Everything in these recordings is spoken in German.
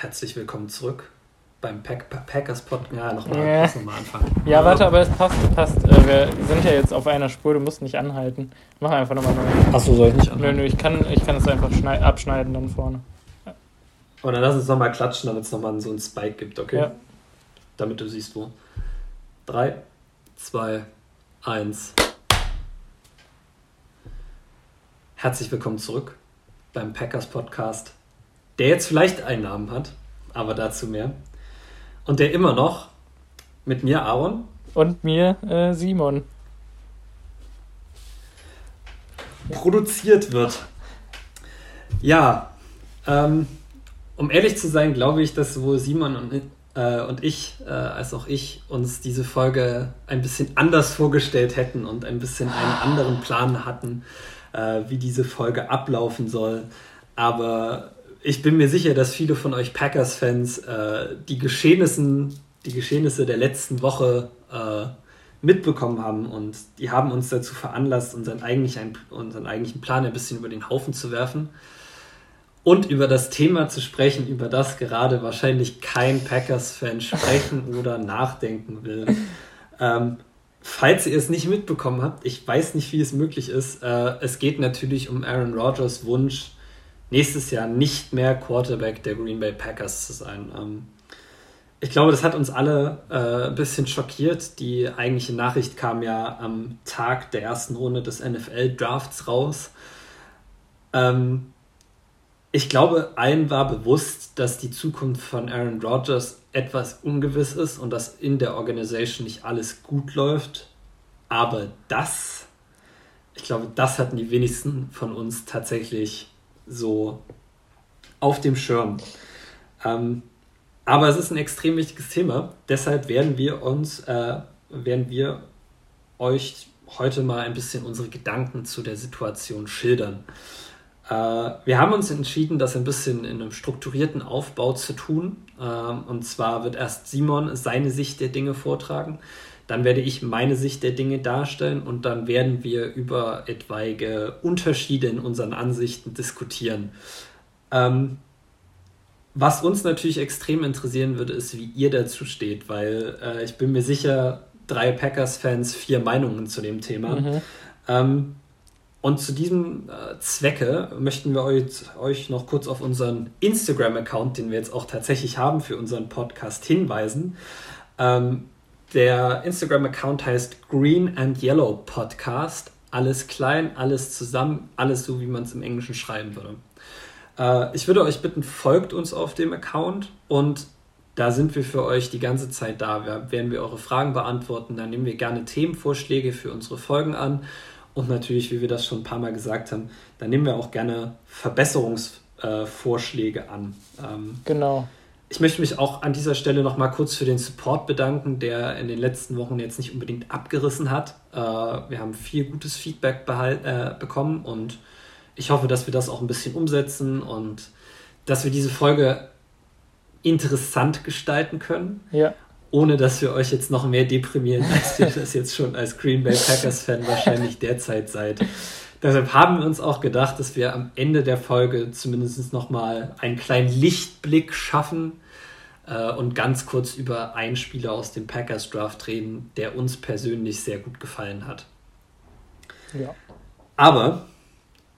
Herzlich willkommen zurück beim Pack Packers Podcast. Ja, nochmal ja. noch anfangen. Ja, warte, aber es passt, passt. Äh, wir sind ja jetzt auf einer Spur, du musst nicht anhalten. Mach einfach nochmal neu. Achso, soll ich nicht anhalten? Nö, nö, ich kann, ich kann es einfach abschneiden dann vorne. Und dann lass uns nochmal klatschen, damit es nochmal so einen Spike gibt, okay? Ja. Damit du siehst, wo. 3, 2, 1. Herzlich willkommen zurück beim Packers Podcast, der jetzt vielleicht einen Namen hat, aber dazu mehr. Und der immer noch mit mir Aaron und mir äh, Simon produziert wird. Ja, ähm, um ehrlich zu sein, glaube ich, dass sowohl Simon und, äh, und ich, äh, als auch ich, uns diese Folge ein bisschen anders vorgestellt hätten und ein bisschen einen anderen Plan hatten, äh, wie diese Folge ablaufen soll. Aber ich bin mir sicher, dass viele von euch Packers-Fans äh, die, Geschehnissen, die Geschehnisse der letzten Woche äh, mitbekommen haben und die haben uns dazu veranlasst, unseren eigentlichen, unseren eigentlichen Plan ein bisschen über den Haufen zu werfen und über das Thema zu sprechen, über das gerade wahrscheinlich kein Packers-Fan sprechen oder nachdenken will. Ähm, falls ihr es nicht mitbekommen habt, ich weiß nicht, wie es möglich ist, äh, es geht natürlich um Aaron Rodgers Wunsch, nächstes Jahr nicht mehr Quarterback der Green Bay Packers zu sein. Ähm, ich glaube, das hat uns alle äh, ein bisschen schockiert. Die eigentliche Nachricht kam ja am Tag der ersten Runde des NFL-Drafts raus. Ähm, ich glaube, allen war bewusst, dass die Zukunft von Aaron Rodgers etwas ungewiss ist und dass in der Organisation nicht alles gut läuft. Aber das, ich glaube, das hatten die wenigsten von uns tatsächlich so auf dem Schirm. Ähm, aber es ist ein extrem wichtiges Thema. Deshalb werden wir uns, äh, werden wir euch heute mal ein bisschen unsere Gedanken zu der Situation schildern. Äh, wir haben uns entschieden, das ein bisschen in einem strukturierten Aufbau zu tun. Äh, und zwar wird erst Simon seine Sicht der Dinge vortragen. Dann werde ich meine Sicht der Dinge darstellen und dann werden wir über etwaige Unterschiede in unseren Ansichten diskutieren. Ähm, was uns natürlich extrem interessieren würde, ist, wie ihr dazu steht, weil äh, ich bin mir sicher, drei Packers-Fans, vier Meinungen zu dem Thema. Mhm. Ähm, und zu diesem äh, Zwecke möchten wir euch, euch noch kurz auf unseren Instagram-Account, den wir jetzt auch tatsächlich haben für unseren Podcast, hinweisen. Ähm, der Instagram-Account heißt Green and Yellow Podcast. Alles klein, alles zusammen, alles so, wie man es im Englischen schreiben würde. Äh, ich würde euch bitten, folgt uns auf dem Account und da sind wir für euch die ganze Zeit da. Da werden wir eure Fragen beantworten. Da nehmen wir gerne Themenvorschläge für unsere Folgen an. Und natürlich, wie wir das schon ein paar Mal gesagt haben, da nehmen wir auch gerne Verbesserungsvorschläge äh, an. Ähm, genau. Ich möchte mich auch an dieser Stelle noch mal kurz für den Support bedanken, der in den letzten Wochen jetzt nicht unbedingt abgerissen hat. Äh, wir haben viel gutes Feedback äh, bekommen und ich hoffe, dass wir das auch ein bisschen umsetzen und dass wir diese Folge interessant gestalten können. Ja. Ohne dass wir euch jetzt noch mehr deprimieren, als ihr das jetzt schon als Green Bay Packers-Fan wahrscheinlich derzeit seid. Deshalb haben wir uns auch gedacht, dass wir am Ende der Folge zumindest nochmal einen kleinen Lichtblick schaffen äh, und ganz kurz über einen Spieler aus dem Packers Draft reden, der uns persönlich sehr gut gefallen hat. Ja. Aber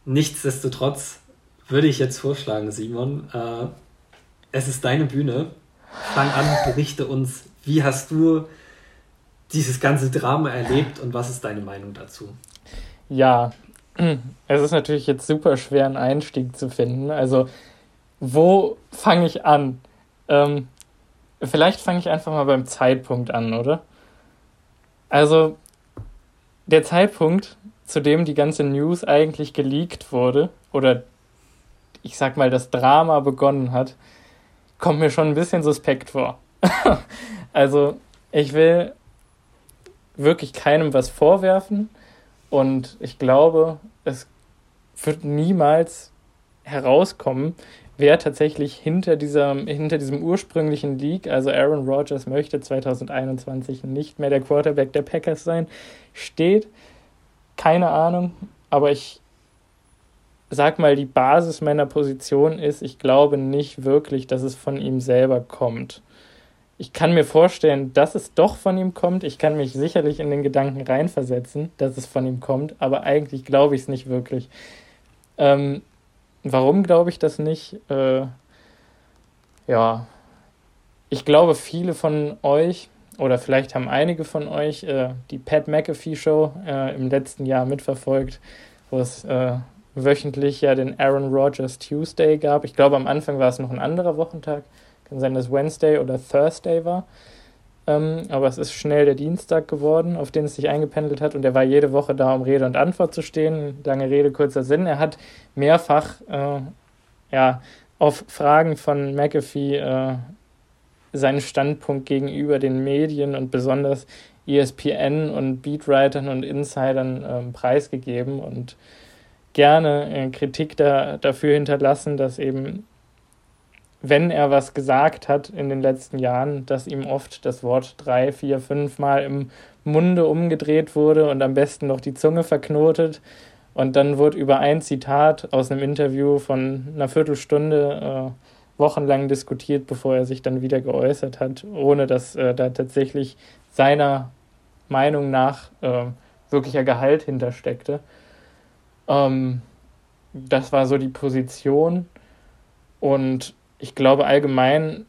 nichtsdestotrotz würde ich jetzt vorschlagen, Simon, äh, es ist deine Bühne. Fang an, berichte uns, wie hast du dieses ganze Drama erlebt und was ist deine Meinung dazu? Ja, es ist natürlich jetzt super schwer, einen Einstieg zu finden. Also, wo fange ich an? Ähm, vielleicht fange ich einfach mal beim Zeitpunkt an, oder? Also, der Zeitpunkt, zu dem die ganze News eigentlich geleakt wurde, oder ich sag mal, das Drama begonnen hat, kommt mir schon ein bisschen suspekt vor. also, ich will wirklich keinem was vorwerfen und ich glaube, es wird niemals herauskommen, wer tatsächlich hinter, dieser, hinter diesem ursprünglichen League, also Aaron Rodgers möchte 2021 nicht mehr der Quarterback der Packers sein, steht. Keine Ahnung, aber ich sag mal, die Basis meiner Position ist, ich glaube nicht wirklich, dass es von ihm selber kommt. Ich kann mir vorstellen, dass es doch von ihm kommt. Ich kann mich sicherlich in den Gedanken reinversetzen, dass es von ihm kommt, aber eigentlich glaube ich es nicht wirklich. Ähm, warum glaube ich das nicht? Äh, ja, ich glaube, viele von euch oder vielleicht haben einige von euch äh, die Pat McAfee Show äh, im letzten Jahr mitverfolgt, wo es äh, wöchentlich ja den Aaron Rodgers Tuesday gab. Ich glaube, am Anfang war es noch ein anderer Wochentag. Kann sein, dass Wednesday oder Thursday war. Ähm, aber es ist schnell der Dienstag geworden, auf den es sich eingependelt hat. Und er war jede Woche da, um Rede und Antwort zu stehen. Lange Rede, kurzer Sinn. Er hat mehrfach äh, ja, auf Fragen von McAfee äh, seinen Standpunkt gegenüber den Medien und besonders ESPN und Beatwritern und Insidern ähm, preisgegeben und gerne äh, Kritik da, dafür hinterlassen, dass eben, wenn er was gesagt hat in den letzten Jahren, dass ihm oft das Wort drei, vier, fünf Mal im Munde umgedreht wurde und am besten noch die Zunge verknotet. Und dann wurde über ein Zitat aus einem Interview von einer Viertelstunde äh, wochenlang diskutiert, bevor er sich dann wieder geäußert hat, ohne dass äh, da tatsächlich seiner Meinung nach äh, wirklicher Gehalt hintersteckte. Ähm, das war so die Position. Und ich glaube, allgemein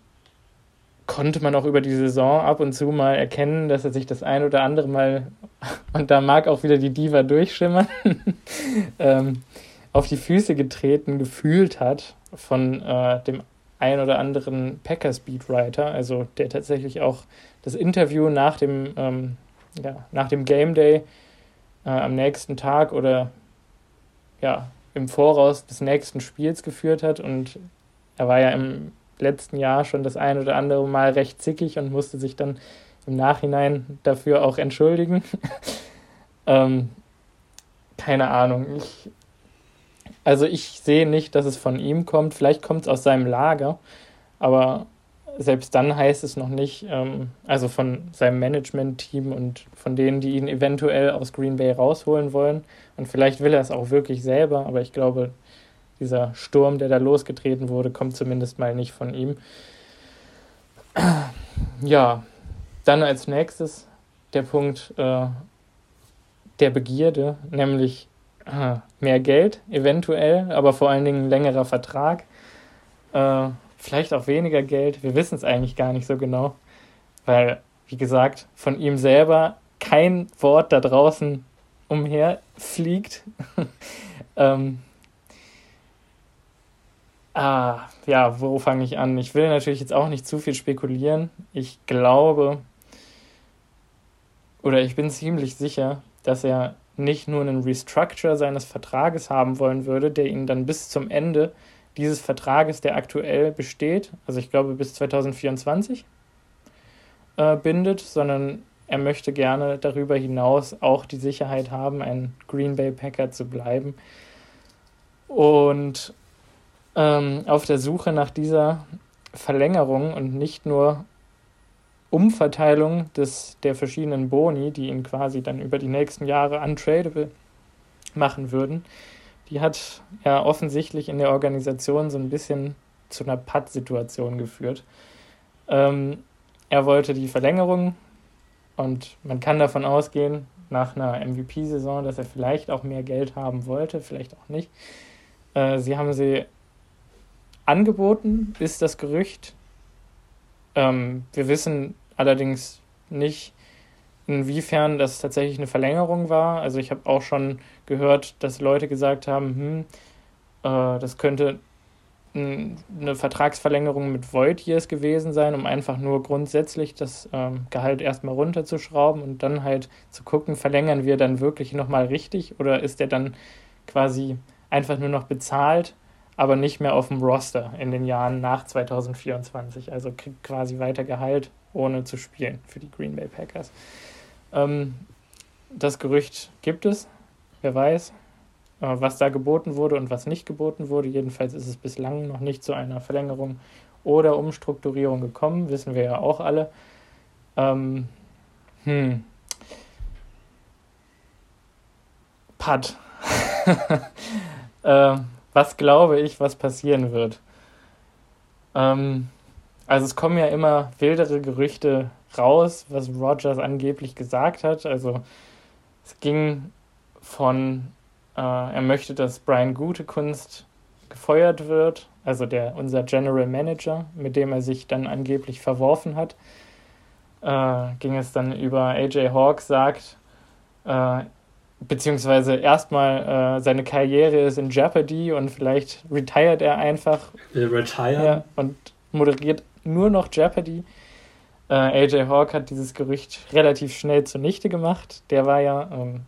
konnte man auch über die Saison ab und zu mal erkennen, dass er sich das ein oder andere Mal, und da mag auch wieder die Diva durchschimmern, ähm, auf die Füße getreten gefühlt hat von äh, dem ein oder anderen Packers Beatwriter, also der tatsächlich auch das Interview nach dem, ähm, ja, nach dem Game Day äh, am nächsten Tag oder ja, im Voraus des nächsten Spiels geführt hat. Und er war ja im letzten Jahr schon das ein oder andere Mal recht zickig und musste sich dann im Nachhinein dafür auch entschuldigen. ähm, keine Ahnung. Ich also ich sehe nicht, dass es von ihm kommt. Vielleicht kommt es aus seinem Lager, aber selbst dann heißt es noch nicht, ähm, also von seinem Management-Team und von denen, die ihn eventuell aus Green Bay rausholen wollen. Und vielleicht will er es auch wirklich selber, aber ich glaube, dieser Sturm, der da losgetreten wurde, kommt zumindest mal nicht von ihm. Ja, dann als nächstes der Punkt äh, der Begierde, nämlich mehr Geld, eventuell, aber vor allen Dingen längerer Vertrag. Äh, vielleicht auch weniger Geld. Wir wissen es eigentlich gar nicht so genau, weil, wie gesagt, von ihm selber kein Wort da draußen umherfliegt. ähm, ah, ja, wo fange ich an? Ich will natürlich jetzt auch nicht zu viel spekulieren. Ich glaube, oder ich bin ziemlich sicher, dass er nicht nur einen Restructure seines Vertrages haben wollen würde, der ihn dann bis zum Ende dieses Vertrages, der aktuell besteht, also ich glaube bis 2024, äh, bindet, sondern er möchte gerne darüber hinaus auch die Sicherheit haben, ein Green Bay Packer zu bleiben. Und ähm, auf der Suche nach dieser Verlängerung und nicht nur Umverteilung des, der verschiedenen Boni, die ihn quasi dann über die nächsten Jahre untradable machen würden, die hat ja offensichtlich in der Organisation so ein bisschen zu einer Patt-Situation geführt. Ähm, er wollte die Verlängerung und man kann davon ausgehen, nach einer MVP-Saison, dass er vielleicht auch mehr Geld haben wollte, vielleicht auch nicht. Äh, sie haben sie angeboten, ist das Gerücht. Ähm, wir wissen allerdings nicht, inwiefern das tatsächlich eine Verlängerung war. Also ich habe auch schon gehört, dass Leute gesagt haben, hm, äh, das könnte eine Vertragsverlängerung mit Void gewesen sein, um einfach nur grundsätzlich das ähm, Gehalt erstmal runterzuschrauben und dann halt zu gucken, verlängern wir dann wirklich nochmal richtig oder ist der dann quasi einfach nur noch bezahlt, aber nicht mehr auf dem Roster in den Jahren nach 2024. Also kriegt quasi weiter Gehalt ohne zu spielen für die Green Bay Packers. Ähm, das Gerücht gibt es, wer weiß, äh, was da geboten wurde und was nicht geboten wurde. Jedenfalls ist es bislang noch nicht zu einer Verlängerung oder Umstrukturierung gekommen, wissen wir ja auch alle. Ähm, hm. Pat. äh, was glaube ich, was passieren wird? Ähm, also es kommen ja immer wildere Gerüchte raus, was Rogers angeblich gesagt hat. Also es ging von, äh, er möchte, dass Brian Gutekunst gefeuert wird, also der unser General Manager, mit dem er sich dann angeblich verworfen hat. Äh, ging es dann über AJ Hawk sagt, äh, beziehungsweise erstmal äh, seine Karriere ist in Jeopardy und vielleicht retired er einfach. Will retire. Ja, und moderiert nur noch Jeopardy. Äh, AJ Hawk hat dieses Gerücht relativ schnell zunichte gemacht. Der war ja, ähm,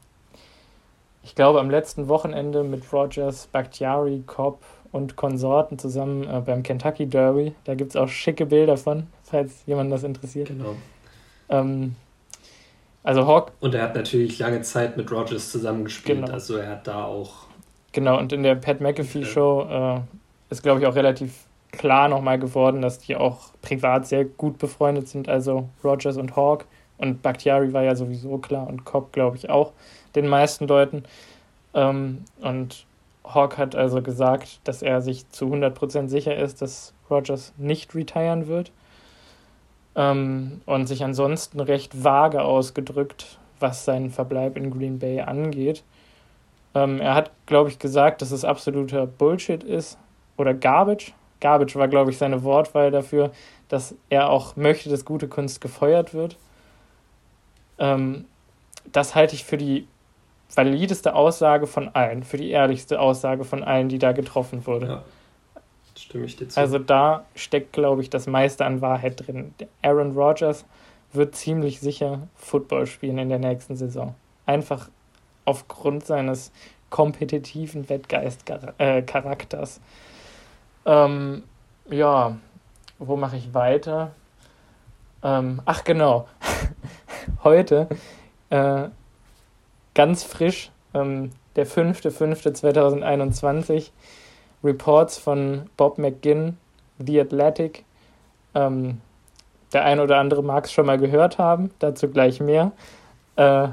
ich glaube, am letzten Wochenende mit Rogers, Bakhtiari, Cobb und Konsorten zusammen äh, beim Kentucky Derby. Da gibt es auch schicke Bilder von, falls jemand das interessiert. Genau. Ähm, also Hawk. Und er hat natürlich lange Zeit mit Rogers zusammengespielt, genau. also er hat da auch. Genau, und in der Pat McAfee Show äh, ist, glaube ich, auch relativ klar nochmal geworden, dass die auch privat sehr gut befreundet sind, also Rogers und Hawk. Und Bakhtiari war ja sowieso klar und Cobb, glaube ich, auch den meisten Leuten. Ähm, und Hawk hat also gesagt, dass er sich zu 100% sicher ist, dass Rogers nicht retiren wird. Ähm, und sich ansonsten recht vage ausgedrückt, was seinen Verbleib in Green Bay angeht. Ähm, er hat, glaube ich, gesagt, dass es absoluter Bullshit ist oder Garbage, Garbage war, glaube ich, seine Wortwahl dafür, dass er auch möchte, dass gute Kunst gefeuert wird. Ähm, das halte ich für die valideste Aussage von allen, für die ehrlichste Aussage von allen, die da getroffen wurde. Ja, stimme ich dir zu. Also da steckt, glaube ich, das meiste an Wahrheit drin. Aaron Rodgers wird ziemlich sicher Football spielen in der nächsten Saison. Einfach aufgrund seines kompetitiven Wettgeist-Charakters. Äh, ähm, ja, wo mache ich weiter? Ähm, ach genau, heute äh, ganz frisch, ähm, der 5.5.2021, Reports von Bob McGinn, The Athletic. Ähm, der ein oder andere mag es schon mal gehört haben, dazu gleich mehr. Äh,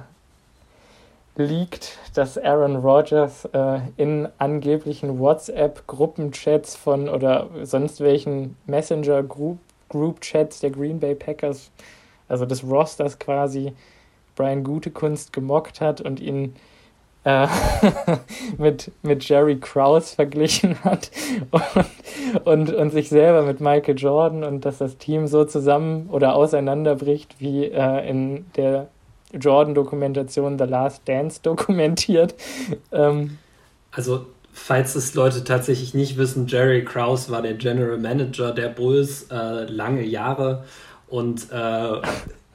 liegt, dass Aaron Rodgers äh, in angeblichen WhatsApp-Gruppenchats von oder sonst welchen Messenger-Group-Chats der Green Bay Packers, also des Rosters quasi, Brian Gutekunst gemockt hat und ihn äh, mit, mit Jerry Krause verglichen hat und, und, und sich selber mit Michael Jordan und dass das Team so zusammen oder auseinanderbricht wie äh, in der Jordan-Dokumentation The Last Dance dokumentiert. Ähm, also, falls es Leute tatsächlich nicht wissen, Jerry Krause war der General Manager der Bulls äh, lange Jahre und äh,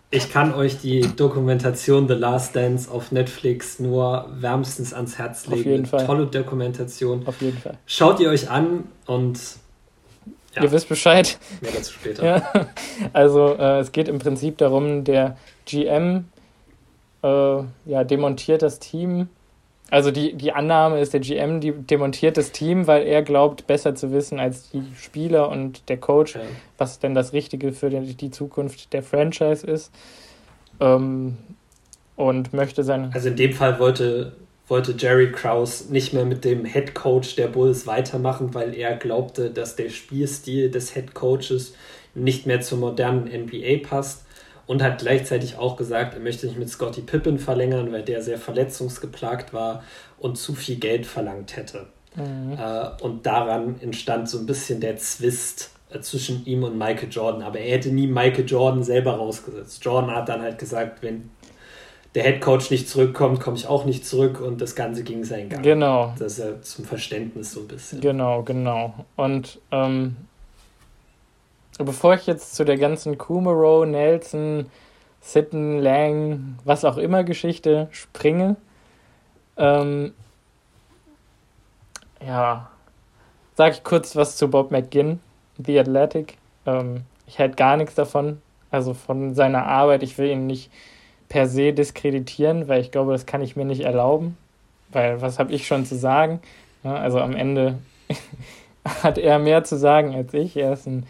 ich kann euch die Dokumentation The Last Dance auf Netflix nur wärmstens ans Herz legen. Auf jeden Fall. Tolle Dokumentation. Auf jeden Fall. Schaut ihr euch an und ja. Ihr wisst Bescheid. Mehr dazu später. Ja. Also äh, es geht im Prinzip darum, der GM äh, ja, demontiert das Team. Also die, die Annahme ist, der GM die demontiert das Team, weil er glaubt, besser zu wissen als die Spieler und der Coach, ja. was denn das Richtige für die, die Zukunft der Franchise ist. Ähm, und möchte sein. Also in dem Fall wollte, wollte Jerry Krause nicht mehr mit dem Head Coach der Bulls weitermachen, weil er glaubte, dass der Spielstil des Head Coaches nicht mehr zur modernen NBA passt und hat gleichzeitig auch gesagt, er möchte nicht mit Scotty Pippen verlängern, weil der sehr verletzungsgeplagt war und zu viel Geld verlangt hätte. Mhm. Äh, und daran entstand so ein bisschen der Zwist äh, zwischen ihm und Michael Jordan. Aber er hätte nie Michael Jordan selber rausgesetzt. Jordan hat dann halt gesagt, wenn der Head Coach nicht zurückkommt, komme ich auch nicht zurück und das Ganze ging seinen Gang. Genau. Das ist ja zum Verständnis so ein bisschen. Genau, genau. Und ähm, bevor ich jetzt zu der ganzen Kumaro, Nelson, Sitten, Lang, was auch immer Geschichte springe, ähm, ja, sage ich kurz was zu Bob McGinn, The Athletic. Ähm, ich halte gar nichts davon, also von seiner Arbeit. Ich will ihn nicht per se diskreditieren, weil ich glaube, das kann ich mir nicht erlauben, weil was habe ich schon zu sagen? Ja, also am Ende hat er mehr zu sagen als ich. Er ist ein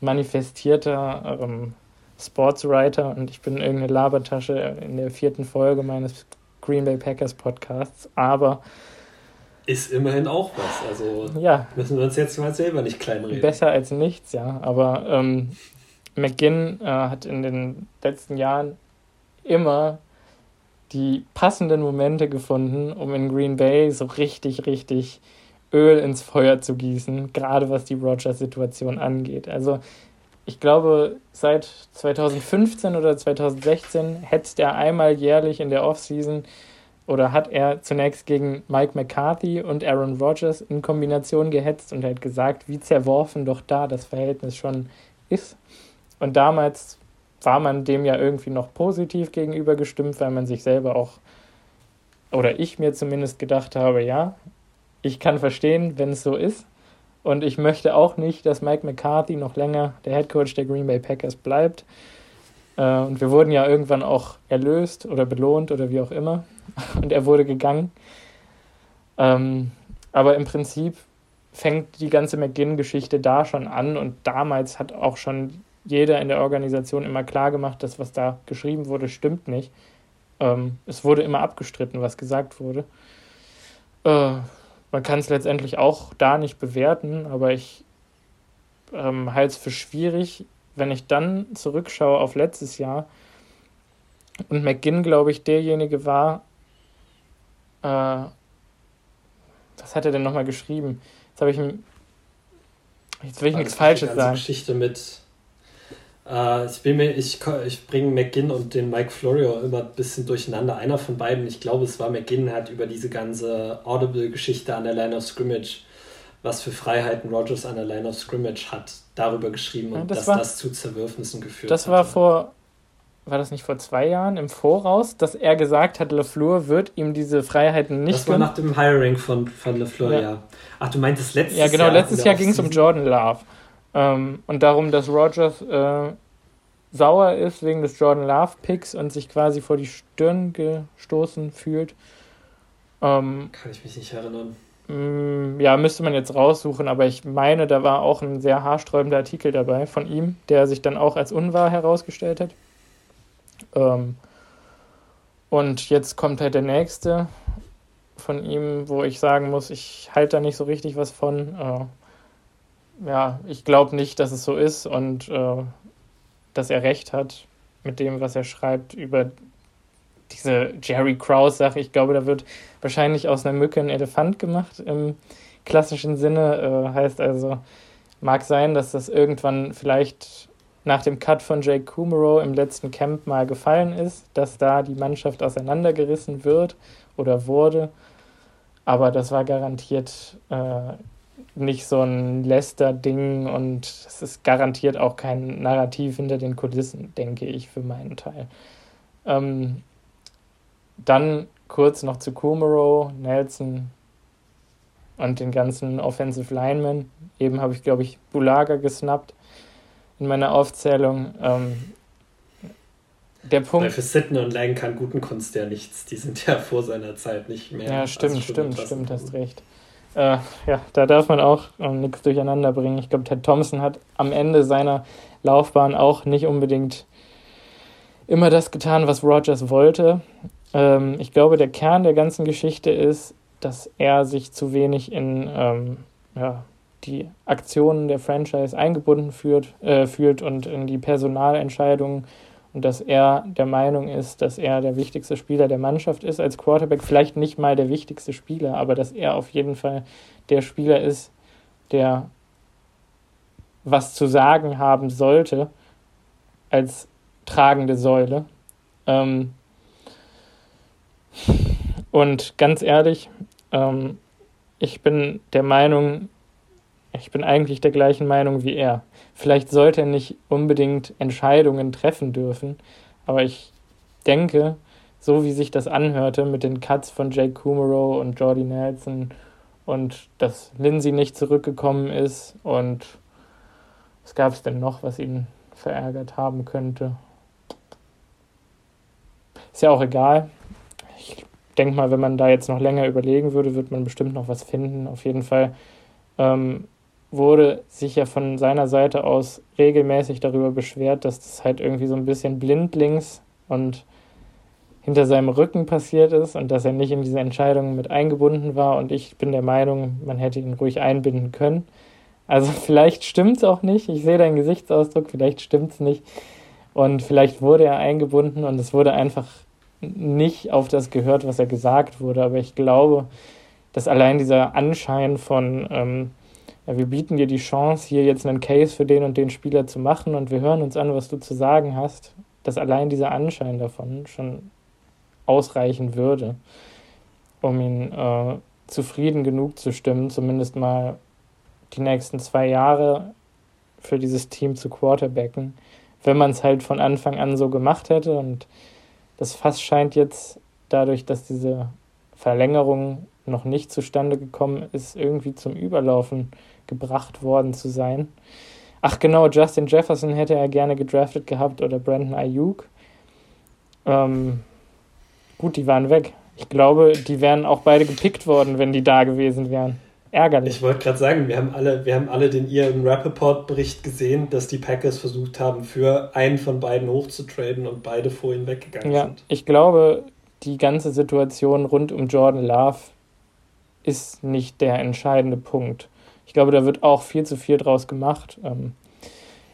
manifestierter ähm, Sportswriter und ich bin irgendeine Labertasche in der vierten Folge meines Green Bay Packers Podcasts, aber ist immerhin auch was. Also ja. müssen wir uns jetzt mal selber nicht kleinreden. Besser als nichts, ja. Aber ähm, McGinn äh, hat in den letzten Jahren immer die passenden Momente gefunden, um in Green Bay so richtig, richtig Öl ins Feuer zu gießen, gerade was die Rogers-Situation angeht. Also ich glaube, seit 2015 oder 2016 hetzt er einmal jährlich in der Offseason oder hat er zunächst gegen Mike McCarthy und Aaron Rodgers in Kombination gehetzt und hat gesagt, wie zerworfen doch da das Verhältnis schon ist. Und damals war man dem ja irgendwie noch positiv gegenüber gestimmt, weil man sich selber auch, oder ich mir zumindest gedacht habe, ja, ich kann verstehen, wenn es so ist. Und ich möchte auch nicht, dass Mike McCarthy noch länger der Head Coach der Green Bay Packers bleibt. Äh, und wir wurden ja irgendwann auch erlöst oder belohnt oder wie auch immer. und er wurde gegangen. Ähm, aber im Prinzip fängt die ganze McGinn-Geschichte da schon an und damals hat auch schon jeder in der Organisation immer klar gemacht, dass was da geschrieben wurde, stimmt nicht. Ähm, es wurde immer abgestritten, was gesagt wurde. Äh, man kann es letztendlich auch da nicht bewerten, aber ich ähm, halte es für schwierig, wenn ich dann zurückschaue auf letztes Jahr und McGinn, glaube ich, derjenige war, äh, was hat er denn nochmal geschrieben? Jetzt habe ich Jetzt will ich nichts Falsches sagen. Geschichte mit. Äh, ich ich, ich bringe McGinn und den Mike Florio immer ein bisschen durcheinander. Einer von beiden, ich glaube, es war McGinn, hat über diese ganze Audible-Geschichte an der Line of Scrimmage, was für Freiheiten Rogers an der Line of Scrimmage hat, darüber geschrieben und das dass war, das zu Zerwürfnissen geführt hat. Das war vor war das nicht vor zwei Jahren im Voraus, dass er gesagt hat, LeFleur wird ihm diese Freiheiten nicht Das war nach dem Hiring von, von LeFleur, ja. ja. Ach, du meintest letztes Jahr? Ja, genau, Jahr letztes Jahr ging es um Jordan Love. Ähm, und darum, dass Rogers äh, sauer ist wegen des Jordan Love-Picks und sich quasi vor die Stirn gestoßen fühlt. Ähm, Kann ich mich nicht erinnern. Mm, ja, müsste man jetzt raussuchen, aber ich meine, da war auch ein sehr haarsträubender Artikel dabei von ihm, der sich dann auch als unwahr herausgestellt hat. Ähm, und jetzt kommt halt der nächste von ihm, wo ich sagen muss, ich halte da nicht so richtig was von. Äh, ja, ich glaube nicht, dass es so ist und äh, dass er recht hat mit dem, was er schreibt über diese Jerry Krause-Sache. Ich glaube, da wird wahrscheinlich aus einer Mücke ein Elefant gemacht im klassischen Sinne. Äh, heißt also, mag sein, dass das irgendwann vielleicht nach dem Cut von Jake Kumaro im letzten Camp mal gefallen ist, dass da die Mannschaft auseinandergerissen wird oder wurde. Aber das war garantiert äh, nicht so ein Leicester-Ding und es ist garantiert auch kein Narrativ hinter den Kulissen, denke ich, für meinen Teil. Ähm, dann kurz noch zu Kumaro, Nelson und den ganzen Offensive Linemen. Eben habe ich, glaube ich, Bulaga gesnappt in meiner Aufzählung. Ähm, der Punkt. Weil für Sitten und Lang kann guten Kunst ja nichts. Die sind ja vor seiner Zeit nicht mehr. Ja, stimmt, stimmt, stimmt, hast recht. Äh, ja, da darf man auch ähm, nichts durcheinander bringen. Ich glaube, Ted Thompson hat am Ende seiner Laufbahn auch nicht unbedingt immer das getan, was Rogers wollte. Ähm, ich glaube, der Kern der ganzen Geschichte ist, dass er sich zu wenig in ähm, ja, die Aktionen der Franchise eingebunden führt, äh, fühlt und in die Personalentscheidungen dass er der Meinung ist, dass er der wichtigste Spieler der Mannschaft ist als Quarterback, vielleicht nicht mal der wichtigste Spieler, aber dass er auf jeden Fall der Spieler ist, der was zu sagen haben sollte als tragende Säule. Ähm und ganz ehrlich, ähm, ich bin der Meinung, ich bin eigentlich der gleichen Meinung wie er. Vielleicht sollte er nicht unbedingt Entscheidungen treffen dürfen, aber ich denke, so wie sich das anhörte mit den Cuts von Jake Kumaro und Jordy Nelson und dass Lindsay nicht zurückgekommen ist und was gab es denn noch, was ihn verärgert haben könnte? Ist ja auch egal. Ich denke mal, wenn man da jetzt noch länger überlegen würde, wird man bestimmt noch was finden. Auf jeden Fall ähm, wurde sich ja von seiner Seite aus regelmäßig darüber beschwert, dass das halt irgendwie so ein bisschen blindlings und hinter seinem Rücken passiert ist und dass er nicht in diese Entscheidung mit eingebunden war. Und ich bin der Meinung, man hätte ihn ruhig einbinden können. Also vielleicht stimmt es auch nicht. Ich sehe deinen Gesichtsausdruck, vielleicht stimmt es nicht. Und vielleicht wurde er eingebunden und es wurde einfach nicht auf das gehört, was er gesagt wurde. Aber ich glaube, dass allein dieser Anschein von, ähm, wir bieten dir die Chance, hier jetzt einen Case für den und den Spieler zu machen und wir hören uns an, was du zu sagen hast, dass allein dieser Anschein davon schon ausreichen würde, um ihn äh, zufrieden genug zu stimmen, zumindest mal die nächsten zwei Jahre für dieses Team zu quarterbacken, wenn man es halt von Anfang an so gemacht hätte. Und das Fass scheint jetzt dadurch, dass diese Verlängerung noch nicht zustande gekommen ist, irgendwie zum Überlaufen gebracht worden zu sein. Ach genau, Justin Jefferson hätte er gerne gedraftet gehabt oder Brandon Ayuk. Ähm, gut, die waren weg. Ich glaube, die wären auch beide gepickt worden, wenn die da gewesen wären. Ärgerlich. Ich wollte gerade sagen, wir haben alle, wir haben alle den ihren Rappaport-Bericht gesehen, dass die Packers versucht haben, für einen von beiden hochzutraden und beide vor ihn weggegangen ja, sind. Ich glaube, die ganze Situation rund um Jordan Love ist nicht der entscheidende Punkt. Ich glaube, da wird auch viel zu viel draus gemacht. Ähm,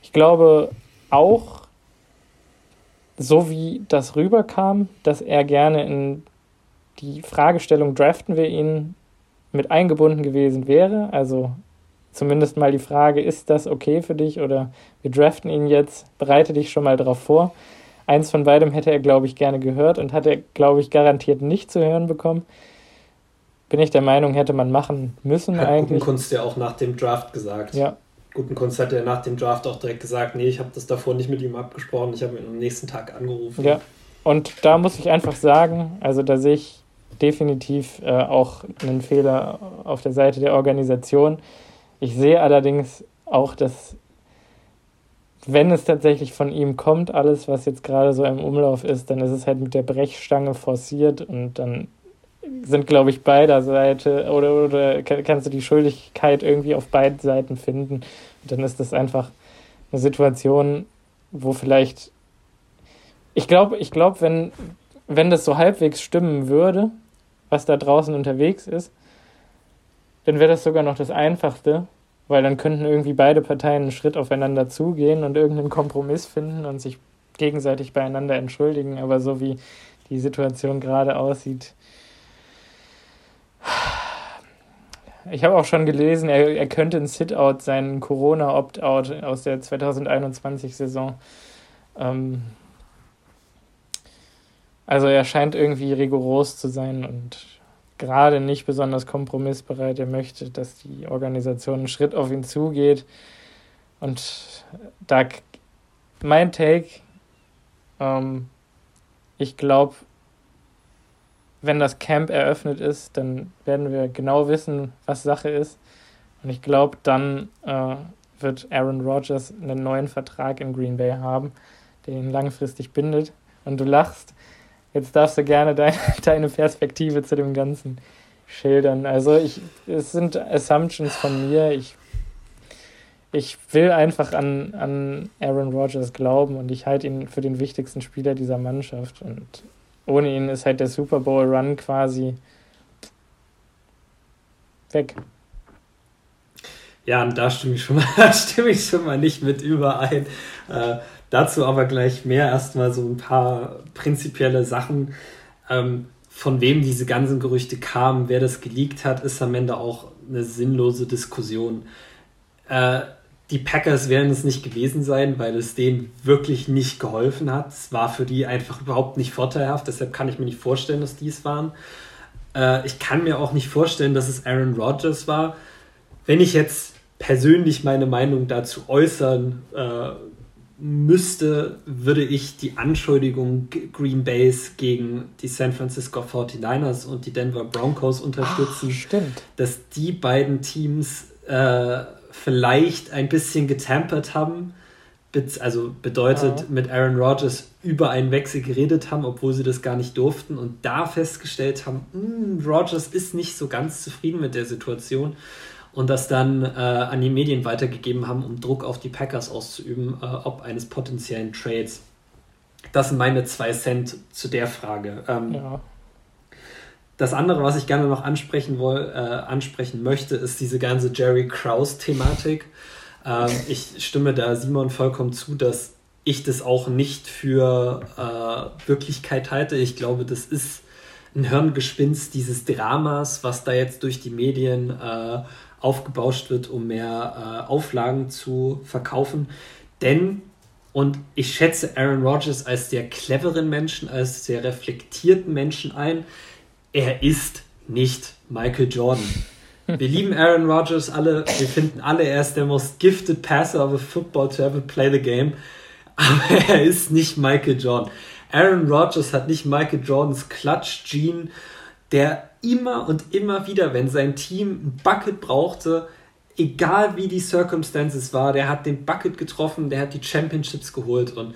ich glaube auch, so wie das rüberkam, dass er gerne in die Fragestellung draften wir ihn mit eingebunden gewesen wäre. Also zumindest mal die Frage, ist das okay für dich oder wir draften ihn jetzt, bereite dich schon mal darauf vor. Eins von beidem hätte er, glaube ich, gerne gehört und hat er, glaube ich, garantiert nicht zu hören bekommen. Bin ich der Meinung, hätte man machen müssen hat eigentlich. Kunst ja auch nach dem Draft gesagt. Ja. Guten Kunst hat er nach dem Draft auch direkt gesagt, nee, ich habe das davor nicht mit ihm abgesprochen, ich habe ihn am nächsten Tag angerufen. Ja, und da muss ich einfach sagen, also da sehe ich definitiv äh, auch einen Fehler auf der Seite der Organisation. Ich sehe allerdings auch, dass wenn es tatsächlich von ihm kommt, alles, was jetzt gerade so im Umlauf ist, dann ist es halt mit der Brechstange forciert und dann sind, glaube ich, beider Seite oder, oder kannst du die Schuldigkeit irgendwie auf beiden Seiten finden. Und dann ist das einfach eine Situation, wo vielleicht, ich glaube, ich glaube, wenn, wenn das so halbwegs stimmen würde, was da draußen unterwegs ist, dann wäre das sogar noch das Einfachste, weil dann könnten irgendwie beide Parteien einen Schritt aufeinander zugehen und irgendeinen Kompromiss finden und sich gegenseitig beieinander entschuldigen. Aber so wie die Situation gerade aussieht, ich habe auch schon gelesen, er, er könnte ein Sit-out sein, Corona-Opt-out aus der 2021-Saison. Ähm, also er scheint irgendwie rigoros zu sein und gerade nicht besonders kompromissbereit. Er möchte, dass die Organisation einen Schritt auf ihn zugeht. Und da mein Take, ähm, ich glaube, wenn das Camp eröffnet ist, dann werden wir genau wissen, was Sache ist. Und ich glaube, dann äh, wird Aaron Rodgers einen neuen Vertrag in Green Bay haben, der ihn langfristig bindet. Und du lachst. Jetzt darfst du gerne deine, deine Perspektive zu dem Ganzen schildern. Also ich, es sind Assumptions von mir. Ich, ich will einfach an, an Aaron Rodgers glauben und ich halte ihn für den wichtigsten Spieler dieser Mannschaft. Und ohne ihn ist halt der Super Bowl Run quasi weg. Ja, und da stimme ich schon mal, stimme ich schon mal nicht mit überein. Äh, Dazu aber gleich mehr. Erstmal so ein paar prinzipielle Sachen. Ähm, von wem diese ganzen Gerüchte kamen, wer das geleakt hat, ist am Ende auch eine sinnlose Diskussion. Äh, die Packers werden es nicht gewesen sein, weil es denen wirklich nicht geholfen hat. Es war für die einfach überhaupt nicht vorteilhaft. Deshalb kann ich mir nicht vorstellen, dass die es waren. Äh, ich kann mir auch nicht vorstellen, dass es Aaron Rodgers war. Wenn ich jetzt persönlich meine Meinung dazu äußern äh, müsste, würde ich die Anschuldigung Green Bays gegen die San Francisco 49ers und die Denver Broncos unterstützen. Ach, stimmt. Dass die beiden Teams äh, vielleicht ein bisschen getampert haben. Also bedeutet, ja. mit Aaron Rodgers über einen Wechsel geredet haben, obwohl sie das gar nicht durften und da festgestellt haben, hm, Rodgers ist nicht so ganz zufrieden mit der Situation und das dann äh, an die Medien weitergegeben haben, um Druck auf die Packers auszuüben, äh, ob eines potenziellen Trades. Das sind meine zwei Cent zu der Frage. Ähm, ja. Das andere, was ich gerne noch ansprechen, woll, äh, ansprechen möchte, ist diese ganze Jerry Krause-Thematik. Ähm, ich stimme da Simon vollkommen zu, dass ich das auch nicht für äh, Wirklichkeit halte. Ich glaube, das ist ein Hirngespinst dieses Dramas, was da jetzt durch die Medien äh, aufgebauscht wird, um mehr äh, Auflagen zu verkaufen. Denn, und ich schätze Aaron Rodgers als sehr cleveren Menschen, als sehr reflektierten Menschen ein, er ist nicht Michael Jordan. Wir lieben Aaron Rodgers alle, wir finden alle, er ist der most gifted passer of a football to ever play the game, aber er ist nicht Michael Jordan. Aaron Rodgers hat nicht Michael Jordans Clutch-Gene, der immer und immer wieder, wenn sein Team ein Bucket brauchte, egal wie die Circumstances war, der hat den Bucket getroffen, der hat die Championships geholt und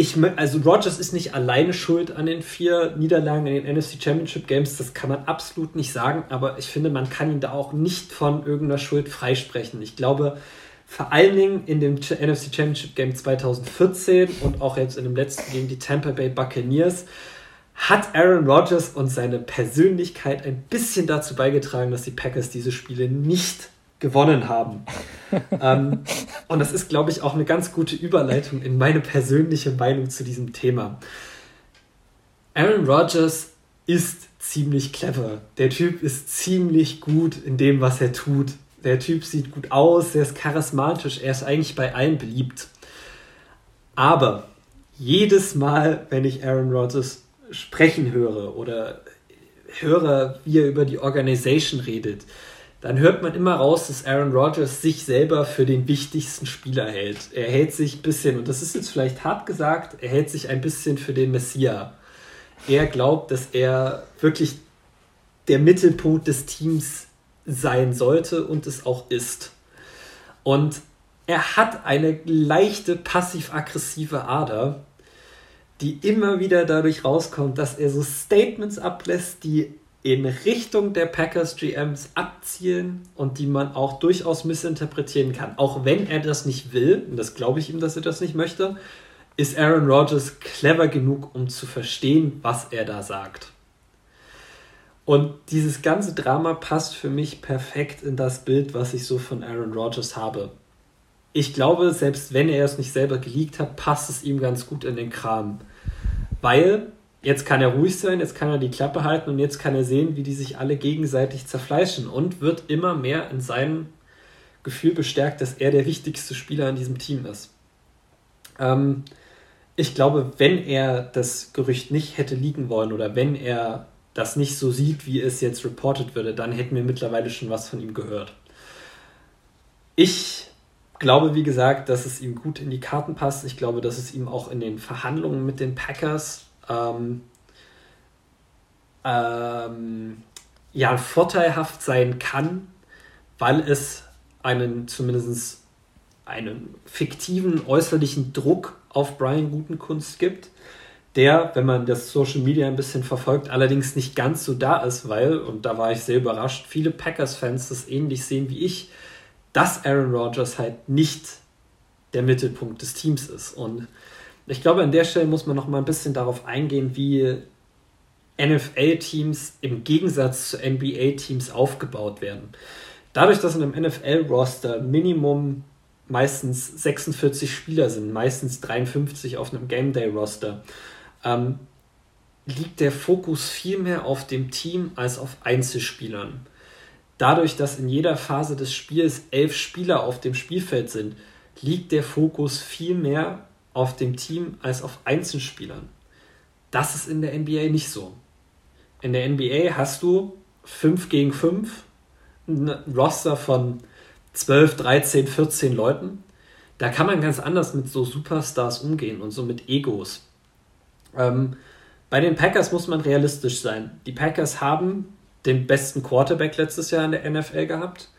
ich, also Rogers ist nicht alleine schuld an den vier Niederlagen in den NFC Championship Games, das kann man absolut nicht sagen, aber ich finde, man kann ihn da auch nicht von irgendeiner Schuld freisprechen. Ich glaube, vor allen Dingen in dem NFC Championship Game 2014 und auch jetzt in dem letzten gegen die Tampa Bay Buccaneers hat Aaron Rodgers und seine Persönlichkeit ein bisschen dazu beigetragen, dass die Packers diese Spiele nicht gewonnen haben. ähm, und das ist, glaube ich, auch eine ganz gute Überleitung in meine persönliche Meinung zu diesem Thema. Aaron Rodgers ist ziemlich clever. Der Typ ist ziemlich gut in dem, was er tut. Der Typ sieht gut aus, er ist charismatisch, er ist eigentlich bei allen beliebt. Aber jedes Mal, wenn ich Aaron Rodgers sprechen höre oder höre, wie er über die Organisation redet, dann hört man immer raus, dass Aaron Rodgers sich selber für den wichtigsten Spieler hält. Er hält sich ein bisschen, und das ist jetzt vielleicht hart gesagt, er hält sich ein bisschen für den Messias. Er glaubt, dass er wirklich der Mittelpunkt des Teams sein sollte und es auch ist. Und er hat eine leichte passiv-aggressive Ader, die immer wieder dadurch rauskommt, dass er so Statements ablässt, die in Richtung der Packers GMs abzielen und die man auch durchaus missinterpretieren kann. Auch wenn er das nicht will, und das glaube ich ihm, dass er das nicht möchte, ist Aaron Rodgers clever genug, um zu verstehen, was er da sagt. Und dieses ganze Drama passt für mich perfekt in das Bild, was ich so von Aaron Rodgers habe. Ich glaube, selbst wenn er es nicht selber geleakt hat, passt es ihm ganz gut in den Kram. Weil jetzt kann er ruhig sein, jetzt kann er die Klappe halten und jetzt kann er sehen, wie die sich alle gegenseitig zerfleischen und wird immer mehr in seinem Gefühl bestärkt, dass er der wichtigste Spieler in diesem Team ist. Ähm, ich glaube, wenn er das Gerücht nicht hätte liegen wollen oder wenn er das nicht so sieht, wie es jetzt reported würde, dann hätten wir mittlerweile schon was von ihm gehört. Ich glaube, wie gesagt, dass es ihm gut in die Karten passt. Ich glaube, dass es ihm auch in den Verhandlungen mit den Packers ähm, ähm, ja, vorteilhaft sein kann, weil es einen zumindest einen fiktiven äußerlichen Druck auf Brian Gutenkunst gibt, der, wenn man das Social Media ein bisschen verfolgt, allerdings nicht ganz so da ist, weil, und da war ich sehr überrascht, viele Packers-Fans das ähnlich sehen wie ich, dass Aaron Rodgers halt nicht der Mittelpunkt des Teams ist. Und ich glaube, an der Stelle muss man noch mal ein bisschen darauf eingehen, wie NFL-Teams im Gegensatz zu NBA-Teams aufgebaut werden. Dadurch, dass in einem NFL-Roster Minimum meistens 46 Spieler sind, meistens 53 auf einem Game Day-Roster, ähm, liegt der Fokus viel mehr auf dem Team als auf Einzelspielern. Dadurch, dass in jeder Phase des Spiels elf Spieler auf dem Spielfeld sind, liegt der Fokus viel mehr auf dem Team als auf Einzelspielern. Das ist in der NBA nicht so. In der NBA hast du 5 gegen 5, ein Roster von 12, 13, 14 Leuten. Da kann man ganz anders mit so Superstars umgehen und so mit Egos. Ähm, bei den Packers muss man realistisch sein. Die Packers haben den besten Quarterback letztes Jahr in der NFL gehabt.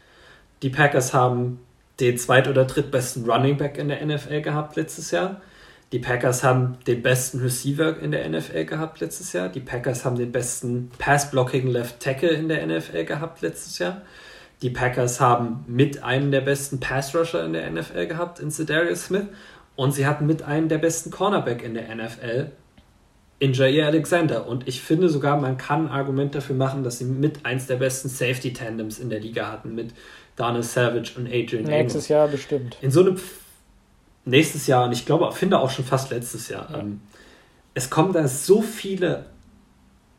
Die Packers haben den zweit- oder drittbesten Running Back in der NFL gehabt letztes Jahr. Die Packers haben den besten Receiver in der NFL gehabt letztes Jahr. Die Packers haben den besten Pass-Blocking Left Tackle in der NFL gehabt letztes Jahr. Die Packers haben mit einem der besten Pass-Rusher in der NFL gehabt, in Cedarius Smith. Und sie hatten mit einem der besten Cornerback in der NFL, in Jair Alexander. Und ich finde sogar, man kann ein Argument dafür machen, dass sie mit eins der besten Safety-Tandems in der Liga hatten, mit Daniel Savage und Adrian Nächstes. Jahr bestimmt. In so einem nächstes Jahr und ich glaube, finde auch schon fast letztes Jahr. Ja. Ähm, es kommen da so viele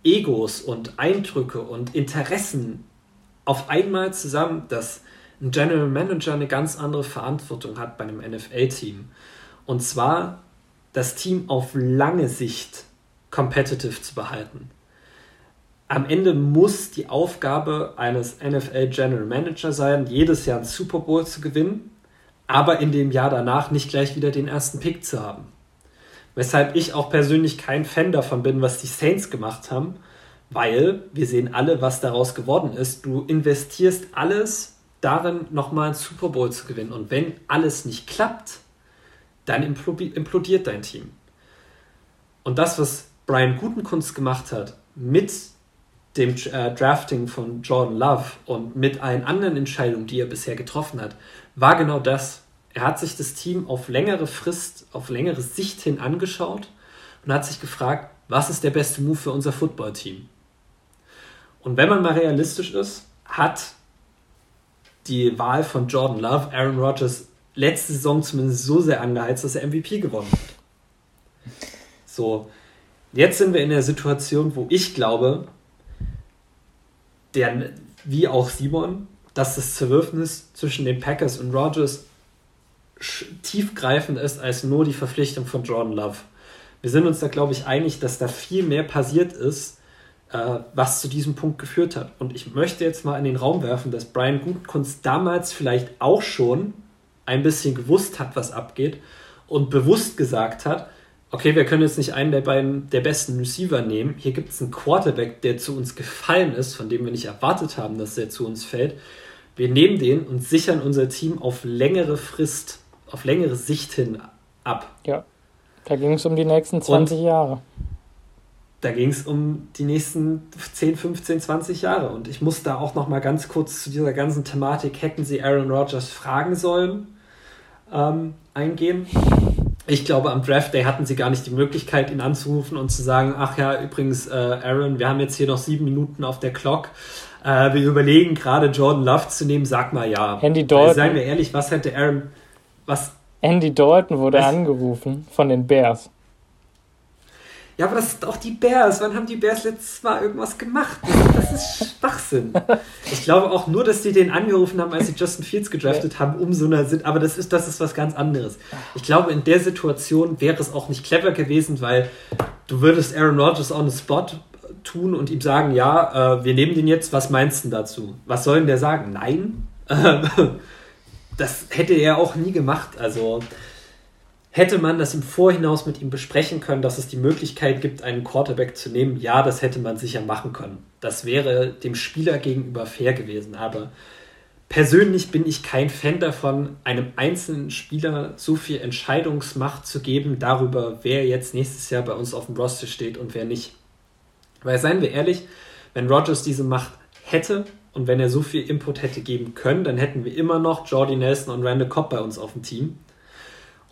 Egos und Eindrücke und Interessen auf einmal zusammen, dass ein General Manager eine ganz andere Verantwortung hat bei einem NFL-Team. Und zwar das Team auf lange Sicht competitive zu behalten. Am Ende muss die Aufgabe eines NFL General Manager sein, jedes Jahr einen Super Bowl zu gewinnen, aber in dem Jahr danach nicht gleich wieder den ersten Pick zu haben. Weshalb ich auch persönlich kein Fan davon bin, was die Saints gemacht haben, weil wir sehen alle, was daraus geworden ist. Du investierst alles darin, nochmal einen Super Bowl zu gewinnen. Und wenn alles nicht klappt, dann implodiert dein Team. Und das, was Brian Gutenkunst gemacht hat mit dem äh, Drafting von Jordan Love und mit allen anderen Entscheidungen, die er bisher getroffen hat, war genau das. Er hat sich das Team auf längere Frist, auf längere Sicht hin angeschaut und hat sich gefragt, was ist der beste Move für unser Footballteam? Und wenn man mal realistisch ist, hat die Wahl von Jordan Love Aaron Rodgers letzte Saison zumindest so sehr angeheizt, dass er MVP gewonnen hat. So, jetzt sind wir in der Situation, wo ich glaube, der, wie auch Simon, dass das Zerwürfnis zwischen den Packers und Rodgers tiefgreifend ist als nur die Verpflichtung von Jordan Love. Wir sind uns da, glaube ich, einig, dass da viel mehr passiert ist, äh, was zu diesem Punkt geführt hat. Und ich möchte jetzt mal in den Raum werfen, dass Brian Gutkunst damals vielleicht auch schon ein bisschen gewusst hat, was abgeht und bewusst gesagt hat, okay, wir können jetzt nicht einen der beiden der besten Receiver nehmen. Hier gibt es einen Quarterback, der zu uns gefallen ist, von dem wir nicht erwartet haben, dass er zu uns fällt. Wir nehmen den und sichern unser Team auf längere Frist, auf längere Sicht hin ab. Ja, da ging es um die nächsten 20 und Jahre da ging es um die nächsten 10, 15, 20 Jahre. Und ich muss da auch noch mal ganz kurz zu dieser ganzen Thematik, hätten sie Aaron Rodgers fragen sollen, ähm, eingehen. Ich glaube, am Draft Day hatten sie gar nicht die Möglichkeit, ihn anzurufen und zu sagen, ach ja, übrigens, äh, Aaron, wir haben jetzt hier noch sieben Minuten auf der Clock. Äh, wir überlegen gerade Jordan Love zu nehmen, sag mal ja. Andy Dalton. seien wir ehrlich, was hätte Aaron, was... Andy Dalton wurde was? angerufen von den Bears. Ja, aber das sind auch die Bears. Wann haben die Bears letztes Mal irgendwas gemacht? Das, ist Schwachsinn. Ich glaube auch nur, dass die den angerufen haben, als sie Justin Fields gedraftet haben, um so einer sind. Aber das ist, das ist was ganz anderes. Ich glaube, in der Situation wäre es auch nicht clever gewesen, weil du würdest Aaron Rodgers on the spot tun und ihm sagen, ja, äh, wir nehmen den jetzt, was meinst du dazu? Was soll denn der sagen? Nein? das hätte er auch nie gemacht. Also Hätte man das im Vorhinaus mit ihm besprechen können, dass es die Möglichkeit gibt, einen Quarterback zu nehmen? Ja, das hätte man sicher machen können. Das wäre dem Spieler gegenüber fair gewesen. Aber persönlich bin ich kein Fan davon, einem einzelnen Spieler so viel Entscheidungsmacht zu geben darüber, wer jetzt nächstes Jahr bei uns auf dem Roster steht und wer nicht. Weil seien wir ehrlich, wenn Rogers diese Macht hätte und wenn er so viel Input hätte geben können, dann hätten wir immer noch Jordy Nelson und Randall Cobb bei uns auf dem Team.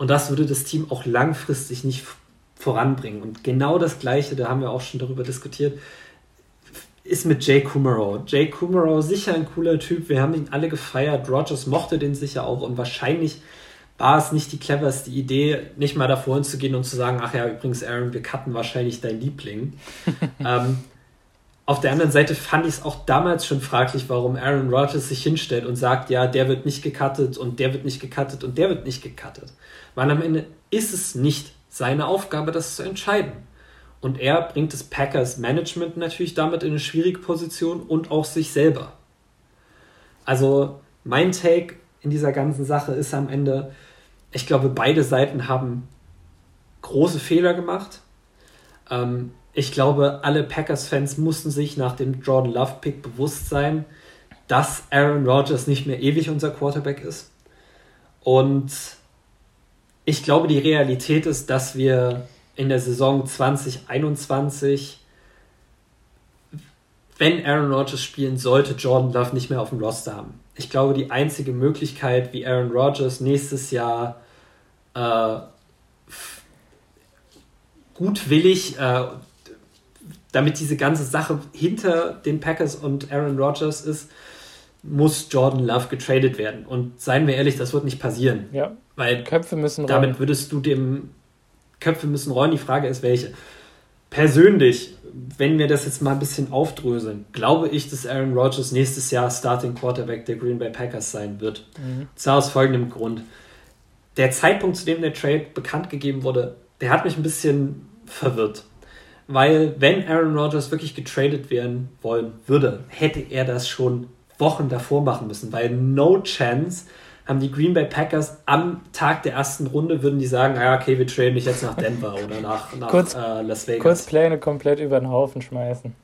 Und das würde das Team auch langfristig nicht voranbringen. Und genau das Gleiche, da haben wir auch schon darüber diskutiert, ist mit Jay Kummerow. Jay Kummerow, sicher ein cooler Typ. Wir haben ihn alle gefeiert. Rogers mochte den sicher auch. Und wahrscheinlich war es nicht die cleverste Idee, nicht mal davor hinzugehen und zu sagen, ach ja, übrigens, Aaron, wir cutten wahrscheinlich dein Liebling. ähm, auf der anderen Seite fand ich es auch damals schon fraglich, warum Aaron Rodgers sich hinstellt und sagt, ja, der wird nicht gecuttet und der wird nicht gecuttet und der wird nicht gecuttet. Weil am Ende ist es nicht seine Aufgabe, das zu entscheiden. Und er bringt das Packers Management natürlich damit in eine schwierige Position und auch sich selber. Also mein Take in dieser ganzen Sache ist am Ende, ich glaube, beide Seiten haben große Fehler gemacht. Ähm, ich glaube, alle Packers-Fans mussten sich nach dem Jordan Love-Pick bewusst sein, dass Aaron Rodgers nicht mehr ewig unser Quarterback ist. Und ich glaube, die Realität ist, dass wir in der Saison 2021, wenn Aaron Rodgers spielen sollte, Jordan Love nicht mehr auf dem Roster haben. Ich glaube, die einzige Möglichkeit, wie Aaron Rodgers nächstes Jahr äh, gutwillig, äh, damit diese ganze Sache hinter den Packers und Aaron Rodgers ist, muss Jordan Love getradet werden. Und seien wir ehrlich, das wird nicht passieren. Ja. Weil Köpfe müssen rollen. Damit würdest du dem Köpfe müssen rollen. Die Frage ist, welche. Persönlich, wenn wir das jetzt mal ein bisschen aufdröseln, glaube ich, dass Aaron Rodgers nächstes Jahr Starting Quarterback der Green Bay Packers sein wird. Mhm. Zwar aus folgendem Grund. Der Zeitpunkt, zu dem der Trade bekannt gegeben wurde, der hat mich ein bisschen verwirrt. Weil, wenn Aaron Rodgers wirklich getradet werden wollen würde, hätte er das schon Wochen davor machen müssen, weil no chance haben die Green Bay Packers am Tag der ersten Runde, würden die sagen, ja, okay, wir traden dich jetzt nach Denver oder nach, nach kurz, äh, Las Vegas. Kurz Pläne komplett über den Haufen schmeißen.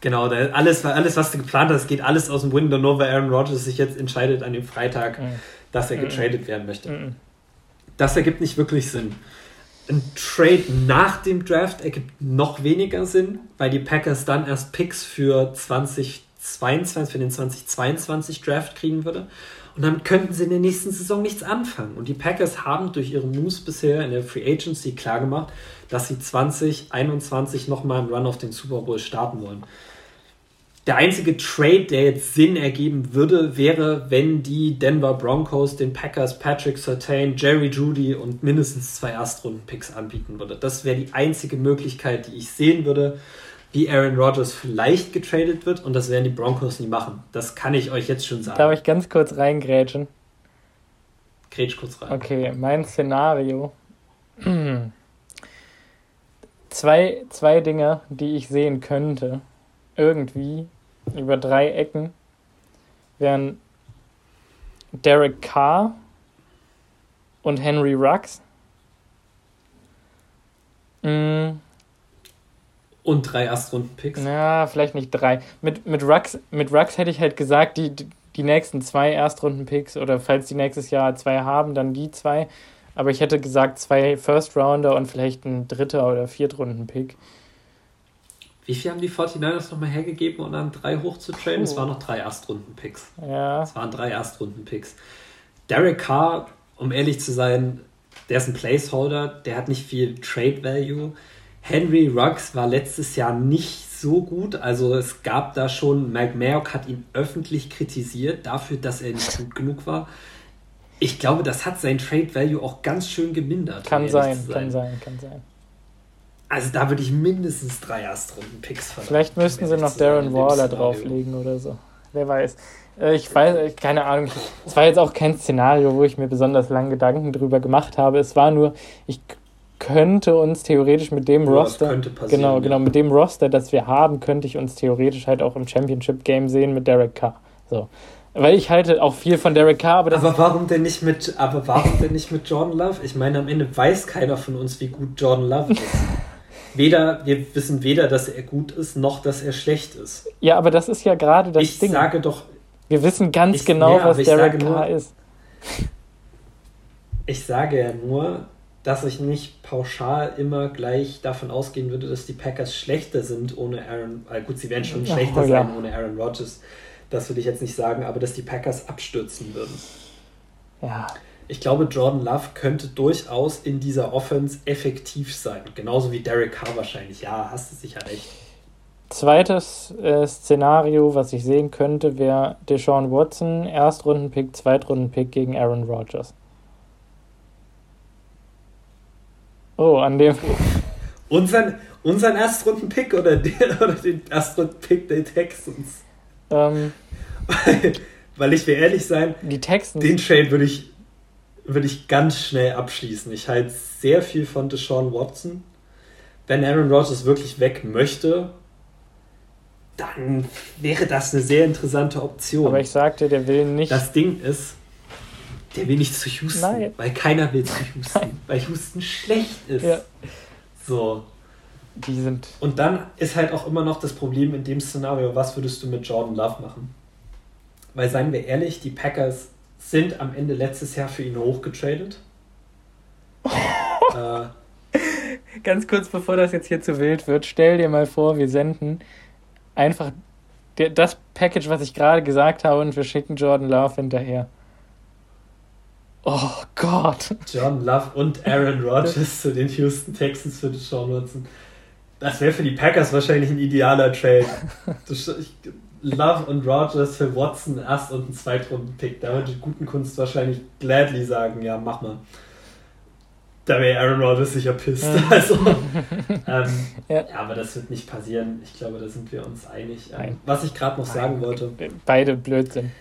Genau, alles, alles, was du geplant hast, geht alles aus dem Window, nur weil Aaron Rodgers sich jetzt entscheidet an dem Freitag, mhm. dass er getradet mhm. werden möchte. Mhm. Das ergibt nicht wirklich Sinn. Ein Trade nach dem Draft ergibt noch weniger Sinn, weil die Packers dann erst Picks für 2022, für den 2022 Draft kriegen würde. Und damit könnten sie in der nächsten Saison nichts anfangen. Und die Packers haben durch ihre Moves bisher in der Free Agency klargemacht, dass sie 2021 nochmal einen Run auf den Super Bowl starten wollen. Der einzige Trade, der jetzt Sinn ergeben würde, wäre, wenn die Denver Broncos den Packers Patrick Sertain, Jerry Judy und mindestens zwei Erstrunden-Picks anbieten würde. Das wäre die einzige Möglichkeit, die ich sehen würde wie Aaron Rodgers vielleicht getradet wird und das werden die Broncos nie machen. Das kann ich euch jetzt schon sagen. Darf ich ganz kurz reingrätschen? Grätsch kurz rein. Okay, mein Szenario. zwei, zwei Dinge, die ich sehen könnte, irgendwie über drei Ecken, wären Derek Carr und Henry Rux. Und drei Erstrunden-Picks. Ja, vielleicht nicht drei. Mit, mit, Rux, mit Rux hätte ich halt gesagt, die, die nächsten zwei Erstrunden-Picks oder falls die nächstes Jahr zwei haben, dann die zwei. Aber ich hätte gesagt, zwei First-Rounder und vielleicht ein dritter oder Viertrunden-Pick. Wie viel haben die 49ers nochmal hergegeben, um dann drei hochzutraden? Es waren noch drei Erstrunden-Picks. Ja. Es waren drei Erstrunden-Picks. Derek Carr, um ehrlich zu sein, der ist ein Placeholder, der hat nicht viel Trade-Value Henry Ruggs war letztes Jahr nicht so gut. Also es gab da schon, Mike Mayock hat ihn öffentlich kritisiert dafür, dass er nicht gut genug war. Ich glaube, das hat sein Trade Value auch ganz schön gemindert. Kann sein, sein, kann sein, kann sein. Also da würde ich mindestens drei Erstrunden-Picks verlangen. Vielleicht müssten sie noch Darren Waller drauflegen oder so. Wer weiß. Äh, ich weiß, äh, keine Ahnung. Es war jetzt auch kein Szenario, wo ich mir besonders lange Gedanken drüber gemacht habe. Es war nur, ich könnte uns theoretisch mit dem ja, Roster, genau, genau, mit dem Roster, das wir haben, könnte ich uns theoretisch halt auch im Championship Game sehen mit Derek Carr. So. Weil ich halte auch viel von Derek Carr, aber Aber warum denn nicht mit, aber warum denn nicht mit Jordan Love? Ich meine, am Ende weiß keiner von uns, wie gut Jordan Love ist. weder, wir wissen weder, dass er gut ist, noch dass er schlecht ist. Ja, aber das ist ja gerade das ich Ding. Ich sage doch. Wir wissen ganz ich, genau, ja, was Derek Carr nur, ist. Ich sage ja nur, dass ich nicht pauschal immer gleich davon ausgehen würde, dass die Packers schlechter sind ohne Aaron. Äh gut, sie werden schon ja, schlechter ja. sein ohne Aaron Rodgers. Das würde ich jetzt nicht sagen, aber dass die Packers abstürzen würden. Ja. Ich glaube, Jordan Love könnte durchaus in dieser Offense effektiv sein. Genauso wie Derek Carr wahrscheinlich. Ja, hast du sicher recht. Zweites äh, Szenario, was ich sehen könnte, wäre Deshaun Watson, Erstrundenpick, Zweitrundenpick gegen Aaron Rodgers. Oh, an dem. Unseren, unseren Erstrunden-Pick oder, oder den Erstrunden-Pick der Texans? Ähm, weil, weil ich will ehrlich sein, die Texans. den Trade würde ich, würde ich ganz schnell abschließen. Ich halte sehr viel von Deshaun Watson. Wenn Aaron Rodgers wirklich weg möchte, dann wäre das eine sehr interessante Option. Aber ich sagte, der will nicht. Das Ding ist, der will nicht zu Houston, Nein. weil keiner will zu Houston, Nein. weil Houston schlecht ist. Ja. So. Die sind. Und dann ist halt auch immer noch das Problem in dem Szenario, was würdest du mit Jordan Love machen? Weil, seien wir ehrlich, die Packers sind am Ende letztes Jahr für ihn hochgetradet. äh, Ganz kurz bevor das jetzt hier zu wild wird, stell dir mal vor, wir senden einfach das Package, was ich gerade gesagt habe, und wir schicken Jordan Love hinterher. Oh Gott. John Love und Aaron Rodgers zu den Houston Texans für Sean Watson. Das wäre für die Packers wahrscheinlich ein idealer Trade. Love und Rodgers für Watson, Erst- und ein Zweitrunden-Pick. Da würde die guten Kunst wahrscheinlich gladly sagen, ja, mach mal. Da wäre Aaron Rodgers sicher pisst. Also, ähm, ja. ja. aber das wird nicht passieren. Ich glaube, da sind wir uns einig. Ähm, was ich gerade noch Nein. sagen wollte. Beide Blödsinn.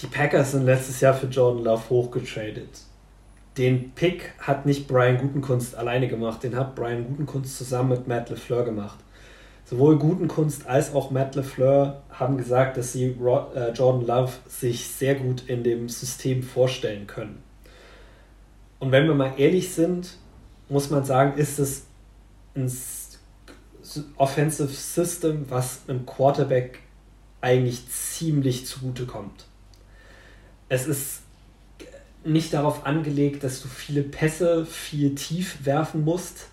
Die Packers sind letztes Jahr für Jordan Love hochgetradet. Den Pick hat nicht Brian Gutenkunst alleine gemacht, den hat Brian Gutenkunst zusammen mit Matt LeFleur gemacht. Sowohl Gutenkunst als auch Matt LeFleur haben gesagt, dass sie äh, Jordan Love sich sehr gut in dem System vorstellen können. Und wenn wir mal ehrlich sind, muss man sagen, ist es ein Offensive System, was einem Quarterback eigentlich ziemlich zugute kommt. Es ist nicht darauf angelegt, dass du viele Pässe viel tief werfen musst.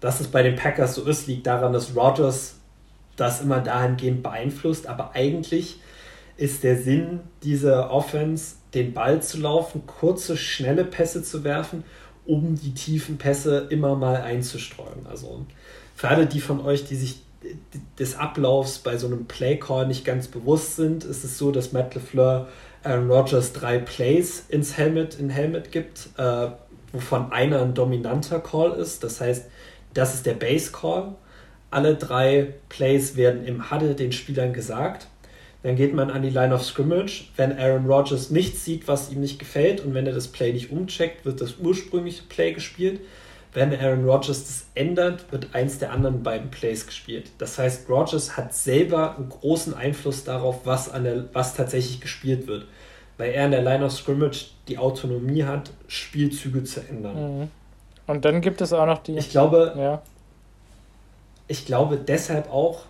Dass es bei den Packers so ist, liegt daran, dass Rodgers das immer dahingehend beeinflusst. Aber eigentlich ist der Sinn dieser Offense, den Ball zu laufen, kurze, schnelle Pässe zu werfen, um die tiefen Pässe immer mal einzustreuen. Also für alle die von euch, die sich des Ablaufs bei so einem Play-Call nicht ganz bewusst sind, ist es so, dass Matt LeFleur Aaron Rodgers drei Plays ins Helmet, in Helmet gibt, äh, wovon einer ein dominanter Call ist. Das heißt, das ist der Base Call. Alle drei Plays werden im Huddle den Spielern gesagt. Dann geht man an die Line of Scrimmage. Wenn Aaron Rodgers nichts sieht, was ihm nicht gefällt und wenn er das Play nicht umcheckt, wird das ursprüngliche Play gespielt. Wenn Aaron Rodgers das ändert, wird eins der anderen beiden Plays gespielt. Das heißt, Rodgers hat selber einen großen Einfluss darauf, was, an der, was tatsächlich gespielt wird. Weil er in der Line of Scrimmage die Autonomie hat, Spielzüge zu ändern. Mhm. Und dann gibt es auch noch die. Ich glaube, ja. ich glaube deshalb auch,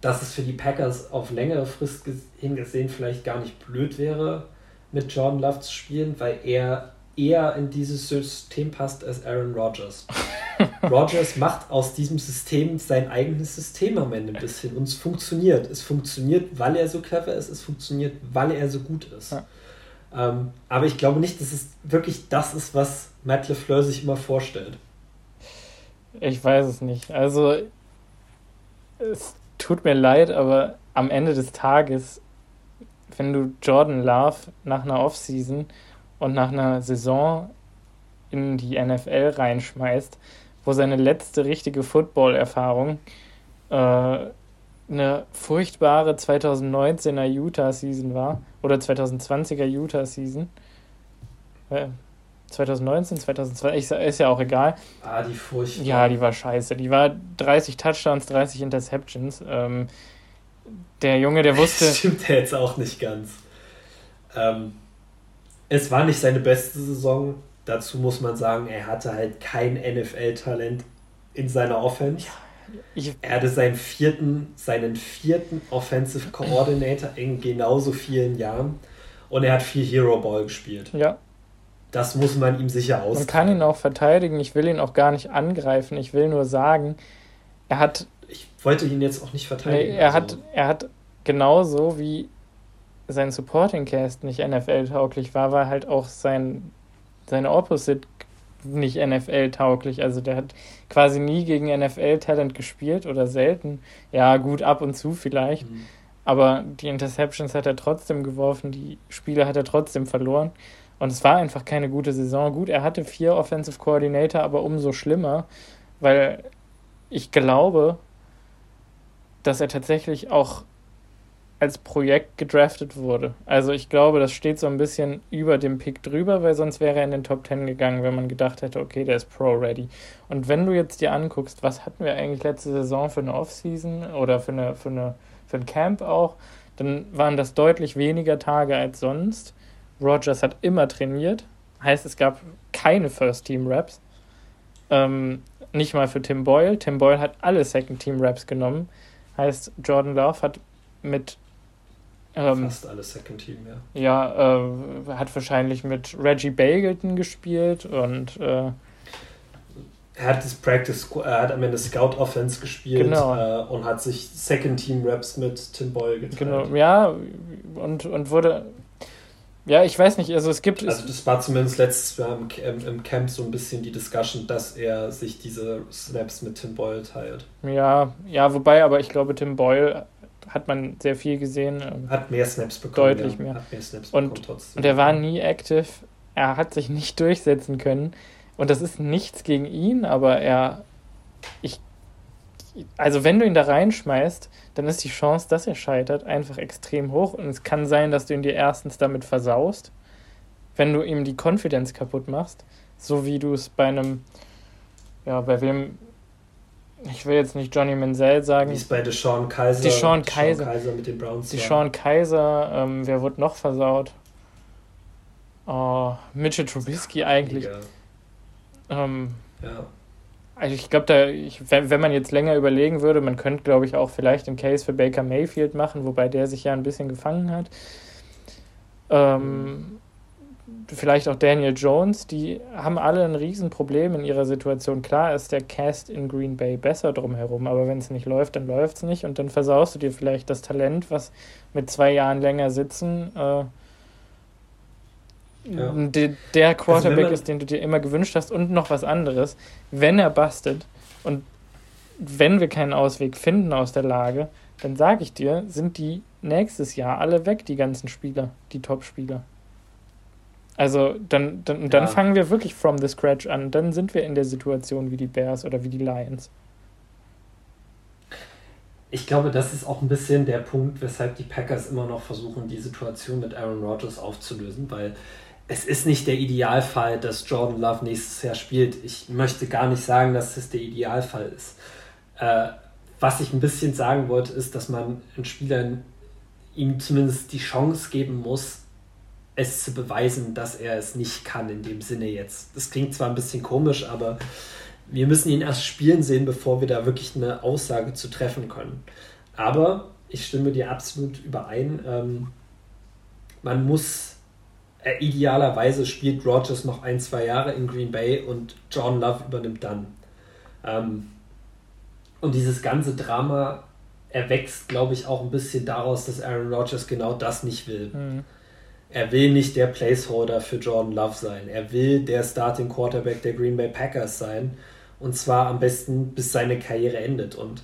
dass es für die Packers auf längere Frist hingesehen vielleicht gar nicht blöd wäre, mit Jordan Love zu spielen, weil er eher in dieses System passt als Aaron Rodgers. Rodgers macht aus diesem System sein eigenes System am Ende ein bisschen und es funktioniert. Es funktioniert, weil er so clever ist, es funktioniert, weil er so gut ist. Ja. Ähm, aber ich glaube nicht, dass es wirklich das ist, was Matt LeFleur sich immer vorstellt. Ich weiß es nicht. Also, es tut mir leid, aber am Ende des Tages, wenn du Jordan Love nach einer Offseason und nach einer Saison in die NFL reinschmeißt, wo seine letzte richtige Football-Erfahrung äh, eine furchtbare 2019er Utah-Season war oder 2020er Utah-Season. Äh, 2019, 2020, ist ja auch egal. Ah, die furchtbar. Ja, die war scheiße. Die war 30 Touchdowns, 30 Interceptions. Ähm, der Junge, der wusste. Das stimmt ja jetzt auch nicht ganz. Ähm, es war nicht seine beste Saison. Dazu muss man sagen, er hatte halt kein NFL-Talent in seiner Offense. Ja, er hatte seinen vierten, seinen vierten Offensive Coordinator in genauso vielen Jahren und er hat viel Hero Ball gespielt. Ja, das muss man ihm sicher aus. Man kann ihn auch verteidigen. Ich will ihn auch gar nicht angreifen. Ich will nur sagen, er hat. Ich wollte ihn jetzt auch nicht verteidigen. Nee, er, also. hat, er hat genauso wie sein Supporting Cast nicht NFL-tauglich war, war halt auch sein, seine Opposite nicht NFL-tauglich. Also der hat quasi nie gegen NFL-Talent gespielt oder selten. Ja, gut, ab und zu vielleicht. Mhm. Aber die Interceptions hat er trotzdem geworfen, die Spiele hat er trotzdem verloren. Und es war einfach keine gute Saison. Gut, er hatte vier Offensive Coordinator, aber umso schlimmer, weil ich glaube, dass er tatsächlich auch als Projekt gedraftet wurde. Also ich glaube, das steht so ein bisschen über dem Pick drüber, weil sonst wäre er in den Top 10 gegangen, wenn man gedacht hätte, okay, der ist Pro-ready. Und wenn du jetzt dir anguckst, was hatten wir eigentlich letzte Saison für eine Offseason oder für, eine, für, eine, für ein Camp auch, dann waren das deutlich weniger Tage als sonst. Rogers hat immer trainiert. Heißt, es gab keine First-Team-Raps. Ähm, nicht mal für Tim Boyle. Tim Boyle hat alle Second-Team-Raps genommen. Heißt, Jordan Love hat mit. Ähm, Fast alle Second-Team, ja. Ja, äh, hat wahrscheinlich mit Reggie Bagleton gespielt und. Äh, er hat das Practice, er hat am Ende Scout Offense gespielt genau. äh, und hat sich Second Team Raps mit Tim Boyle geteilt. Genau, ja, und, und wurde Ja, ich weiß nicht, also es gibt. Also, das war zumindest letztes Jahr im, im, Camp so ein bisschen die Discussion, dass er sich diese Snaps mit Tim Boyle teilt. Ja, ja, wobei, aber ich glaube, Tim Boyle hat man sehr viel gesehen. Ähm, hat mehr Snaps bekommen. Deutlich ja. mehr. Hat mehr Snaps und, bekommen trotzdem. Und er war nie active. Er hat sich nicht durchsetzen können. Und das ist nichts gegen ihn, aber er. Ich. Also, wenn du ihn da reinschmeißt, dann ist die Chance, dass er scheitert, einfach extrem hoch. Und es kann sein, dass du ihn dir erstens damit versaust, wenn du ihm die Confidence kaputt machst, so wie du es bei einem, ja, bei wem, ich will jetzt nicht Johnny Menzel sagen. Wie es bei Deshaun Kaiser, Deshaun Kaiser, Kaiser mit den Browns Deshaun Kaiser, ähm, wer wurde noch versaut? Oh, Mitchell Trubisky eigentlich. Ähm, ja. Also ich glaube, da, ich, wenn, wenn man jetzt länger überlegen würde, man könnte, glaube ich, auch vielleicht einen Case für Baker Mayfield machen, wobei der sich ja ein bisschen gefangen hat. Ähm, vielleicht auch Daniel Jones, die haben alle ein Riesenproblem in ihrer Situation. Klar ist der Cast in Green Bay besser drumherum, aber wenn es nicht läuft, dann läuft es nicht und dann versaust du dir vielleicht das Talent, was mit zwei Jahren länger sitzen äh, ja. der, der also Quarterback also ist, den du dir immer gewünscht hast und noch was anderes, wenn er bastet und wenn wir keinen Ausweg finden aus der Lage, dann sage ich dir, sind die nächstes Jahr alle weg, die ganzen Spieler, die Top-Spieler. Also dann, dann, ja. dann fangen wir wirklich from the scratch an. Dann sind wir in der Situation wie die Bears oder wie die Lions. Ich glaube, das ist auch ein bisschen der Punkt, weshalb die Packers immer noch versuchen, die Situation mit Aaron Rodgers aufzulösen, weil es ist nicht der Idealfall, dass Jordan Love nächstes Jahr spielt. Ich möchte gar nicht sagen, dass das der Idealfall ist. Äh, was ich ein bisschen sagen wollte, ist, dass man den Spielern ihm zumindest die Chance geben muss, es zu beweisen, dass er es nicht kann in dem Sinne jetzt. Das klingt zwar ein bisschen komisch, aber wir müssen ihn erst spielen sehen, bevor wir da wirklich eine Aussage zu treffen können. Aber ich stimme dir absolut überein. Ähm, man muss äh, idealerweise spielt Rogers noch ein, zwei Jahre in Green Bay und John Love übernimmt dann. Ähm, und dieses ganze Drama erwächst, glaube ich, auch ein bisschen daraus, dass Aaron Rodgers genau das nicht will. Mhm. Er will nicht der Placeholder für Jordan Love sein. Er will der Starting Quarterback der Green Bay Packers sein. Und zwar am besten, bis seine Karriere endet. Und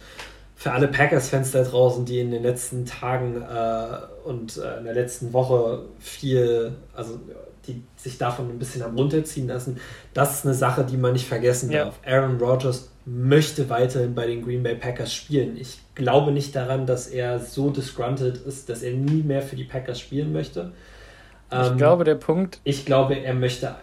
für alle Packers-Fans da draußen, die in den letzten Tagen äh, und äh, in der letzten Woche viel, also die sich davon ein bisschen am runterziehen lassen, das ist eine Sache, die man nicht vergessen ja. darf. Aaron Rodgers möchte weiterhin bei den Green Bay Packers spielen. Ich glaube nicht daran, dass er so disgruntled ist, dass er nie mehr für die Packers spielen möchte. Ähm, ich glaube, der Punkt. Ich glaube, er möchte,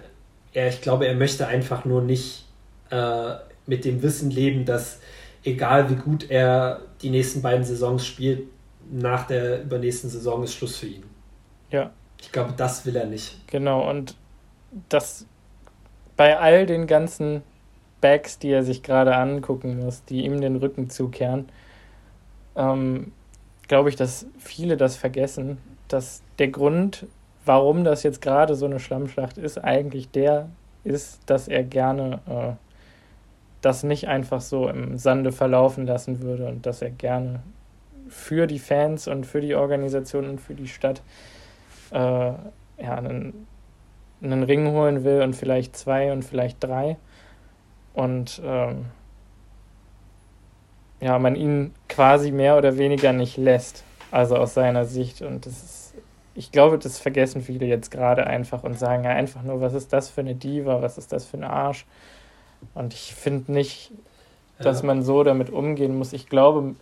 er, ich glaube, er möchte einfach nur nicht äh, mit dem Wissen leben, dass egal wie gut er die nächsten beiden Saisons spielt, nach der übernächsten Saison ist Schluss für ihn. Ja. Ich glaube, das will er nicht. Genau, und das bei all den ganzen Backs, die er sich gerade angucken muss, die ihm den Rücken zukehren, ähm, glaube ich, dass viele das vergessen, dass der Grund, warum das jetzt gerade so eine Schlammschlacht ist, eigentlich der ist, dass er gerne äh, das nicht einfach so im Sande verlaufen lassen würde und dass er gerne für die Fans und für die Organisation und für die Stadt äh, ja, einen, einen Ring holen will und vielleicht zwei und vielleicht drei. Und ähm, ja, man ihn quasi mehr oder weniger nicht lässt, also aus seiner Sicht. Und das ist, ich glaube, das vergessen viele jetzt gerade einfach und sagen ja einfach nur, was ist das für eine Diva, was ist das für ein Arsch. Und ich finde nicht, dass ja. man so damit umgehen muss. Ich glaube,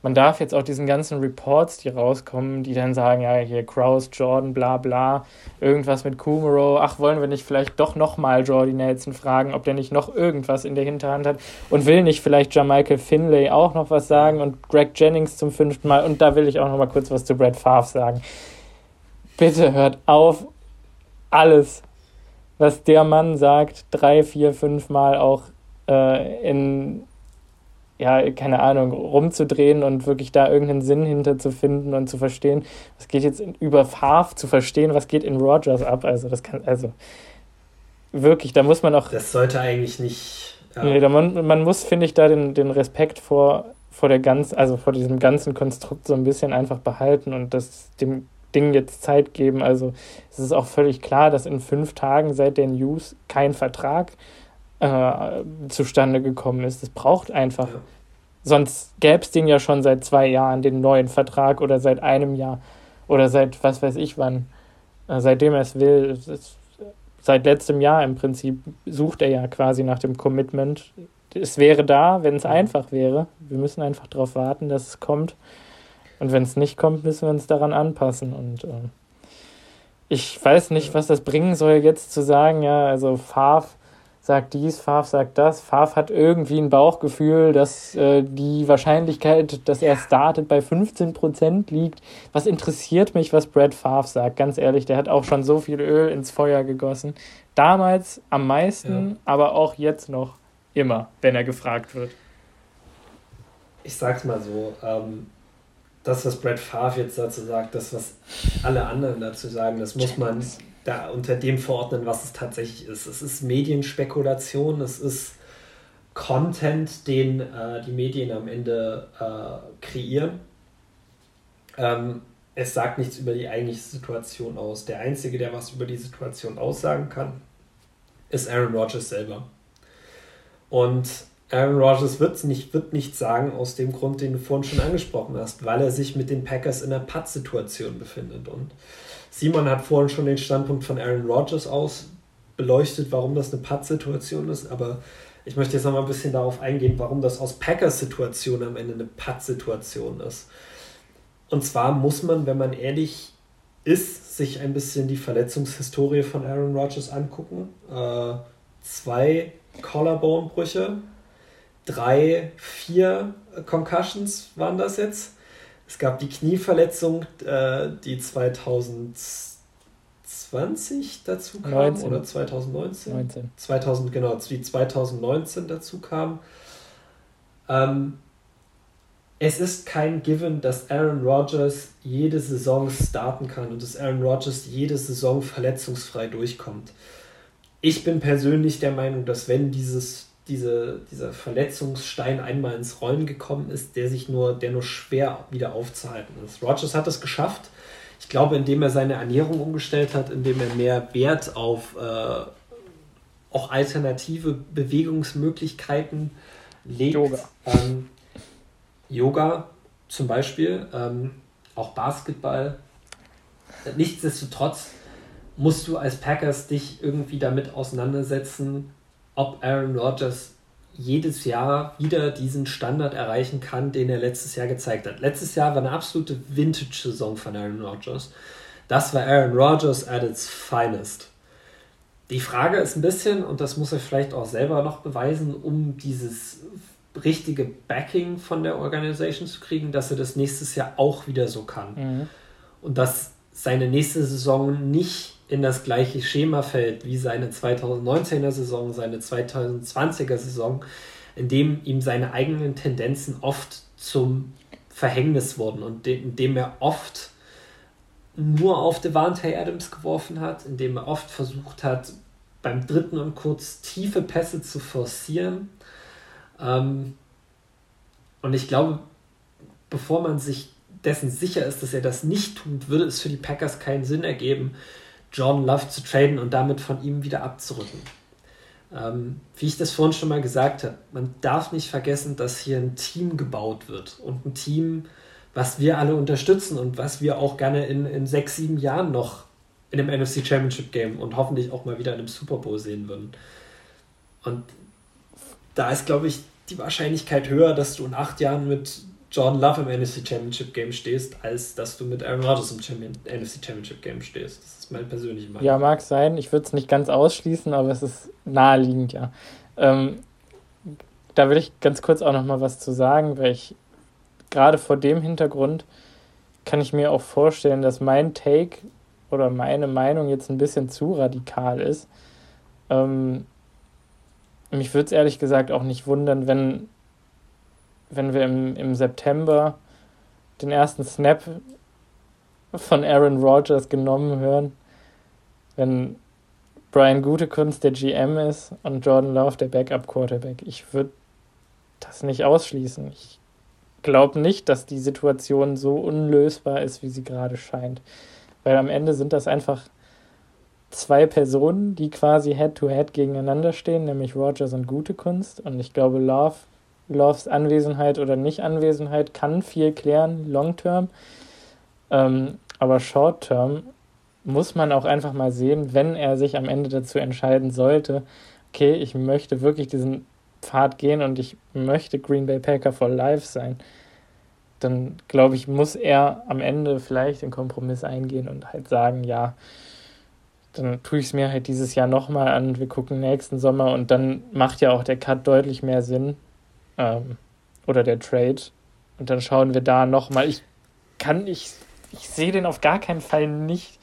man darf jetzt auch diesen ganzen Reports, die rauskommen, die dann sagen, ja, hier Kraus, Jordan, bla bla, irgendwas mit Kumaro, ach, wollen wir nicht vielleicht doch nochmal Jordi Nelson fragen, ob der nicht noch irgendwas in der Hinterhand hat und will nicht vielleicht Jamichael Finlay auch noch was sagen und Greg Jennings zum fünften Mal und da will ich auch noch mal kurz was zu Brad Favre sagen. Bitte hört auf, alles was der Mann sagt, drei, vier, fünf Mal auch äh, in, ja, keine Ahnung, rumzudrehen und wirklich da irgendeinen Sinn hinter zu finden und zu verstehen, was geht jetzt in, über Favre zu verstehen, was geht in Rogers ab. Also, das kann, also wirklich, da muss man auch. Das sollte eigentlich nicht. Ja. Nee, da man, man muss, finde ich, da den, den Respekt vor, vor der ganz, also vor diesem ganzen Konstrukt so ein bisschen einfach behalten und das dem Ding jetzt Zeit geben. Also es ist auch völlig klar, dass in fünf Tagen seit den News kein Vertrag äh, zustande gekommen ist. Es braucht einfach. Ja. Sonst gäbe es den ja schon seit zwei Jahren, den neuen Vertrag oder seit einem Jahr oder seit was weiß ich wann. Äh, seitdem er es will. Es, seit letztem Jahr im Prinzip sucht er ja quasi nach dem Commitment. Es wäre da, wenn es einfach wäre. Wir müssen einfach darauf warten, dass es kommt. Und wenn es nicht kommt, müssen wir uns daran anpassen. Und äh, ich weiß nicht, was das bringen soll, jetzt zu sagen, ja, also Favre sagt dies, Favre sagt das. Favre hat irgendwie ein Bauchgefühl, dass äh, die Wahrscheinlichkeit, dass er startet, bei 15% liegt. Was interessiert mich, was Brad Favre sagt? Ganz ehrlich, der hat auch schon so viel Öl ins Feuer gegossen. Damals am meisten, ja. aber auch jetzt noch immer, wenn er gefragt wird. Ich sag's mal so, ähm, das, was Brad Favre jetzt dazu sagt, das, was alle anderen dazu sagen, das muss man da unter dem verordnen, was es tatsächlich ist. Es ist Medienspekulation, es ist Content, den äh, die Medien am Ende äh, kreieren. Ähm, es sagt nichts über die eigentliche Situation aus. Der Einzige, der was über die Situation aussagen kann, ist Aaron Rodgers selber. Und Aaron Rodgers wird nicht, wird nichts sagen, aus dem Grund, den du vorhin schon angesprochen hast, weil er sich mit den Packers in einer Pattsituation befindet. Und Simon hat vorhin schon den Standpunkt von Aaron Rodgers aus beleuchtet, warum das eine Pattsituation ist, aber ich möchte jetzt noch mal ein bisschen darauf eingehen, warum das aus Packers Situation am Ende eine Pattsituation ist. Und zwar muss man, wenn man ehrlich ist, sich ein bisschen die Verletzungshistorie von Aaron Rodgers angucken. Äh, zwei Collarbone-Brüche, drei, vier Concussions waren das jetzt. Es gab die Knieverletzung, äh, die 2020 dazu kam 19. oder 2019? 19. 2000, genau, die 2019 dazu kam. Ähm, es ist kein Given, dass Aaron Rodgers jede Saison starten kann und dass Aaron Rodgers jede Saison verletzungsfrei durchkommt. Ich bin persönlich der Meinung, dass wenn dieses diese, dieser Verletzungsstein einmal ins Rollen gekommen ist, der sich nur, der nur schwer wieder aufzuhalten ist. Rogers hat es geschafft. Ich glaube, indem er seine Ernährung umgestellt hat, indem er mehr Wert auf äh, auch alternative Bewegungsmöglichkeiten legt. Yoga. Ähm, Yoga zum Beispiel, ähm, auch Basketball. Nichtsdestotrotz musst du als Packers dich irgendwie damit auseinandersetzen, ob Aaron Rodgers jedes Jahr wieder diesen Standard erreichen kann, den er letztes Jahr gezeigt hat. Letztes Jahr war eine absolute Vintage-Saison von Aaron Rodgers. Das war Aaron Rodgers at its finest. Die Frage ist ein bisschen, und das muss er vielleicht auch selber noch beweisen, um dieses richtige Backing von der Organisation zu kriegen, dass er das nächstes Jahr auch wieder so kann. Mhm. Und dass seine nächste Saison nicht in das gleiche Schema fällt wie seine 2019er Saison, seine 2020er Saison, in dem ihm seine eigenen Tendenzen oft zum Verhängnis wurden und in dem er oft nur auf Devante Adams geworfen hat, indem er oft versucht hat, beim dritten und kurz tiefe Pässe zu forcieren. Ähm, und ich glaube, bevor man sich dessen sicher ist, dass er das nicht tut, würde es für die Packers keinen Sinn ergeben, John Love zu traden und damit von ihm wieder abzurücken. Ähm, wie ich das vorhin schon mal gesagt habe, man darf nicht vergessen, dass hier ein Team gebaut wird und ein Team, was wir alle unterstützen und was wir auch gerne in, in sechs, sieben Jahren noch in einem NFC Championship Game und hoffentlich auch mal wieder in einem Super Bowl sehen würden. Und da ist, glaube ich, die Wahrscheinlichkeit höher, dass du in acht Jahren mit Jordan Love im NFC Championship Game stehst, als dass du mit Aaron Rodgers im Champion, NFC Championship Game stehst. Das ist mein persönlicher Meinung. Ja, mag sein. Ich würde es nicht ganz ausschließen, aber es ist naheliegend, ja. Ähm, da will ich ganz kurz auch noch mal was zu sagen, weil ich gerade vor dem Hintergrund kann ich mir auch vorstellen, dass mein Take oder meine Meinung jetzt ein bisschen zu radikal ist. Ähm, mich würde es ehrlich gesagt auch nicht wundern, wenn wenn wir im, im September den ersten Snap von Aaron Rodgers genommen hören, wenn Brian Gutekunst der GM ist und Jordan Love der Backup-Quarterback. Ich würde das nicht ausschließen. Ich glaube nicht, dass die Situation so unlösbar ist, wie sie gerade scheint. Weil am Ende sind das einfach zwei Personen, die quasi Head-to-Head -head gegeneinander stehen, nämlich Rogers und Gute Kunst. Und ich glaube, Love, Loves Anwesenheit oder Nicht-Anwesenheit kann viel klären, long-term. Ähm, aber short-term muss man auch einfach mal sehen, wenn er sich am Ende dazu entscheiden sollte, okay, ich möchte wirklich diesen Pfad gehen und ich möchte Green Bay Packer for Life sein, dann glaube ich, muss er am Ende vielleicht den Kompromiss eingehen und halt sagen, ja, dann tue ich es mir halt dieses Jahr nochmal an, wir gucken nächsten Sommer und dann macht ja auch der Cut deutlich mehr Sinn ähm, oder der Trade und dann schauen wir da nochmal. Ich kann, ich, ich sehe den auf gar keinen Fall nicht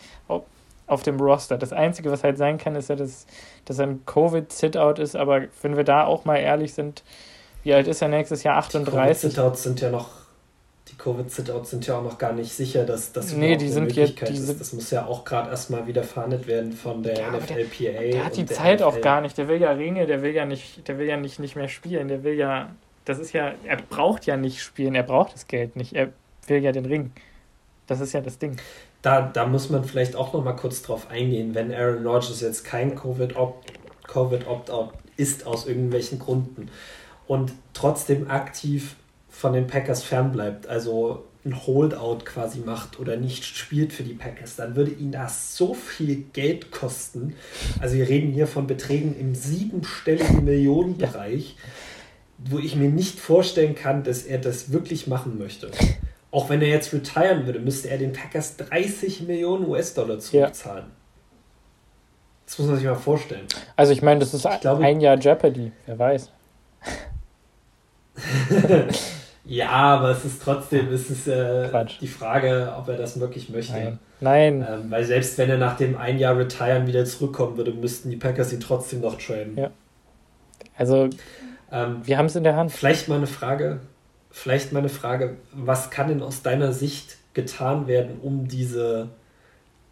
auf dem Roster. Das Einzige, was halt sein kann, ist ja, dass, dass er ein Covid-Sit-Out ist, aber wenn wir da auch mal ehrlich sind, wie alt ist er nächstes Jahr? 38? Die Covid-Sit-Outs sind ja noch die Covid-Sit-Outs sind ja auch noch gar nicht sicher, dass das nee, die sind Möglichkeit jetzt, die ist. Das muss ja auch gerade erstmal wieder verhandelt werden von der ja, NFLPA. Der, der hat die Zeit NFL. auch gar nicht. Der will ja Ringe, der will ja nicht, der will ja nicht, nicht mehr spielen. Der will ja, das ist ja, er braucht ja nicht spielen, er braucht das Geld nicht. Er will ja den Ring. Das ist ja das Ding da, da muss man vielleicht auch noch mal kurz drauf eingehen, wenn Aaron Rodgers jetzt kein Covid-Opt-out COVID ist aus irgendwelchen Gründen und trotzdem aktiv von den Packers fernbleibt, also ein Holdout quasi macht oder nicht spielt für die Packers, dann würde ihn das so viel Geld kosten. Also wir reden hier von Beträgen im siebenstelligen Millionenbereich, wo ich mir nicht vorstellen kann, dass er das wirklich machen möchte. Auch wenn er jetzt retiren würde, müsste er den Packers 30 Millionen US-Dollar zurückzahlen. Ja. Das muss man sich mal vorstellen. Also ich meine, das ist glaube, ein Jahr Jeopardy, wer weiß. ja, aber es ist trotzdem es ist, äh, die Frage, ob er das wirklich möchte. Nein. Nein. Ähm, weil selbst wenn er nach dem ein Jahr Retiren wieder zurückkommen würde, müssten die Packers ihn trotzdem noch traden. Ja. Also, ähm, wir haben es in der Hand. Vielleicht mal eine Frage vielleicht meine Frage, was kann denn aus deiner Sicht getan werden, um diese,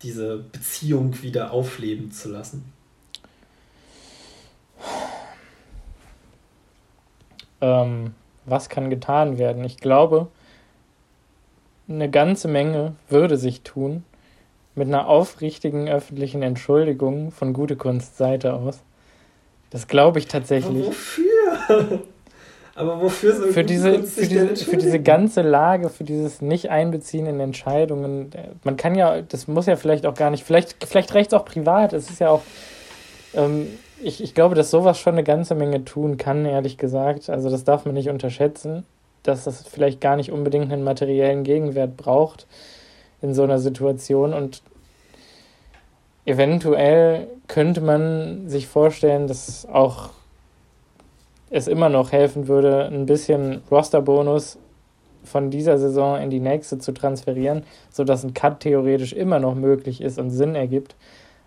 diese Beziehung wieder aufleben zu lassen? Ähm, was kann getan werden? Ich glaube, eine ganze Menge würde sich tun mit einer aufrichtigen öffentlichen Entschuldigung von Gute Kunst Seite aus. Das glaube ich tatsächlich. Aber wofür? Aber wofür so für diese, für diese, für diese ganze Lage, für dieses Nicht-Einbeziehen in Entscheidungen, man kann ja, das muss ja vielleicht auch gar nicht, vielleicht, vielleicht reicht es auch privat, es ist ja auch, ähm, ich, ich glaube, dass sowas schon eine ganze Menge tun kann, ehrlich gesagt. Also das darf man nicht unterschätzen, dass das vielleicht gar nicht unbedingt einen materiellen Gegenwert braucht in so einer Situation. Und eventuell könnte man sich vorstellen, dass auch es immer noch helfen würde, ein bisschen Rosterbonus von dieser Saison in die nächste zu transferieren, sodass ein Cut theoretisch immer noch möglich ist und Sinn ergibt,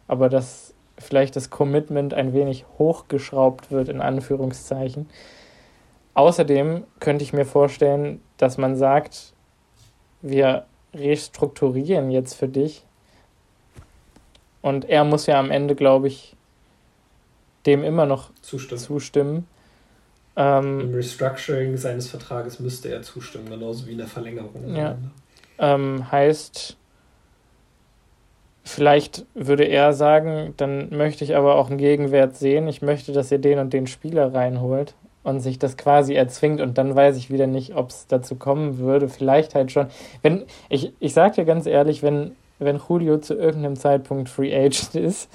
aber dass vielleicht das Commitment ein wenig hochgeschraubt wird, in Anführungszeichen. Außerdem könnte ich mir vorstellen, dass man sagt, wir restrukturieren jetzt für dich. Und er muss ja am Ende, glaube ich, dem immer noch zustimmen. zustimmen. Ähm, Im Restructuring seines Vertrages müsste er zustimmen, genauso wie in der Verlängerung. Ja. Ähm, heißt, vielleicht würde er sagen, dann möchte ich aber auch einen Gegenwert sehen. Ich möchte, dass ihr den und den Spieler reinholt und sich das quasi erzwingt und dann weiß ich wieder nicht, ob es dazu kommen würde. Vielleicht halt schon. Wenn, ich, ich sag dir ganz ehrlich, wenn, wenn Julio zu irgendeinem Zeitpunkt Free Agent ist,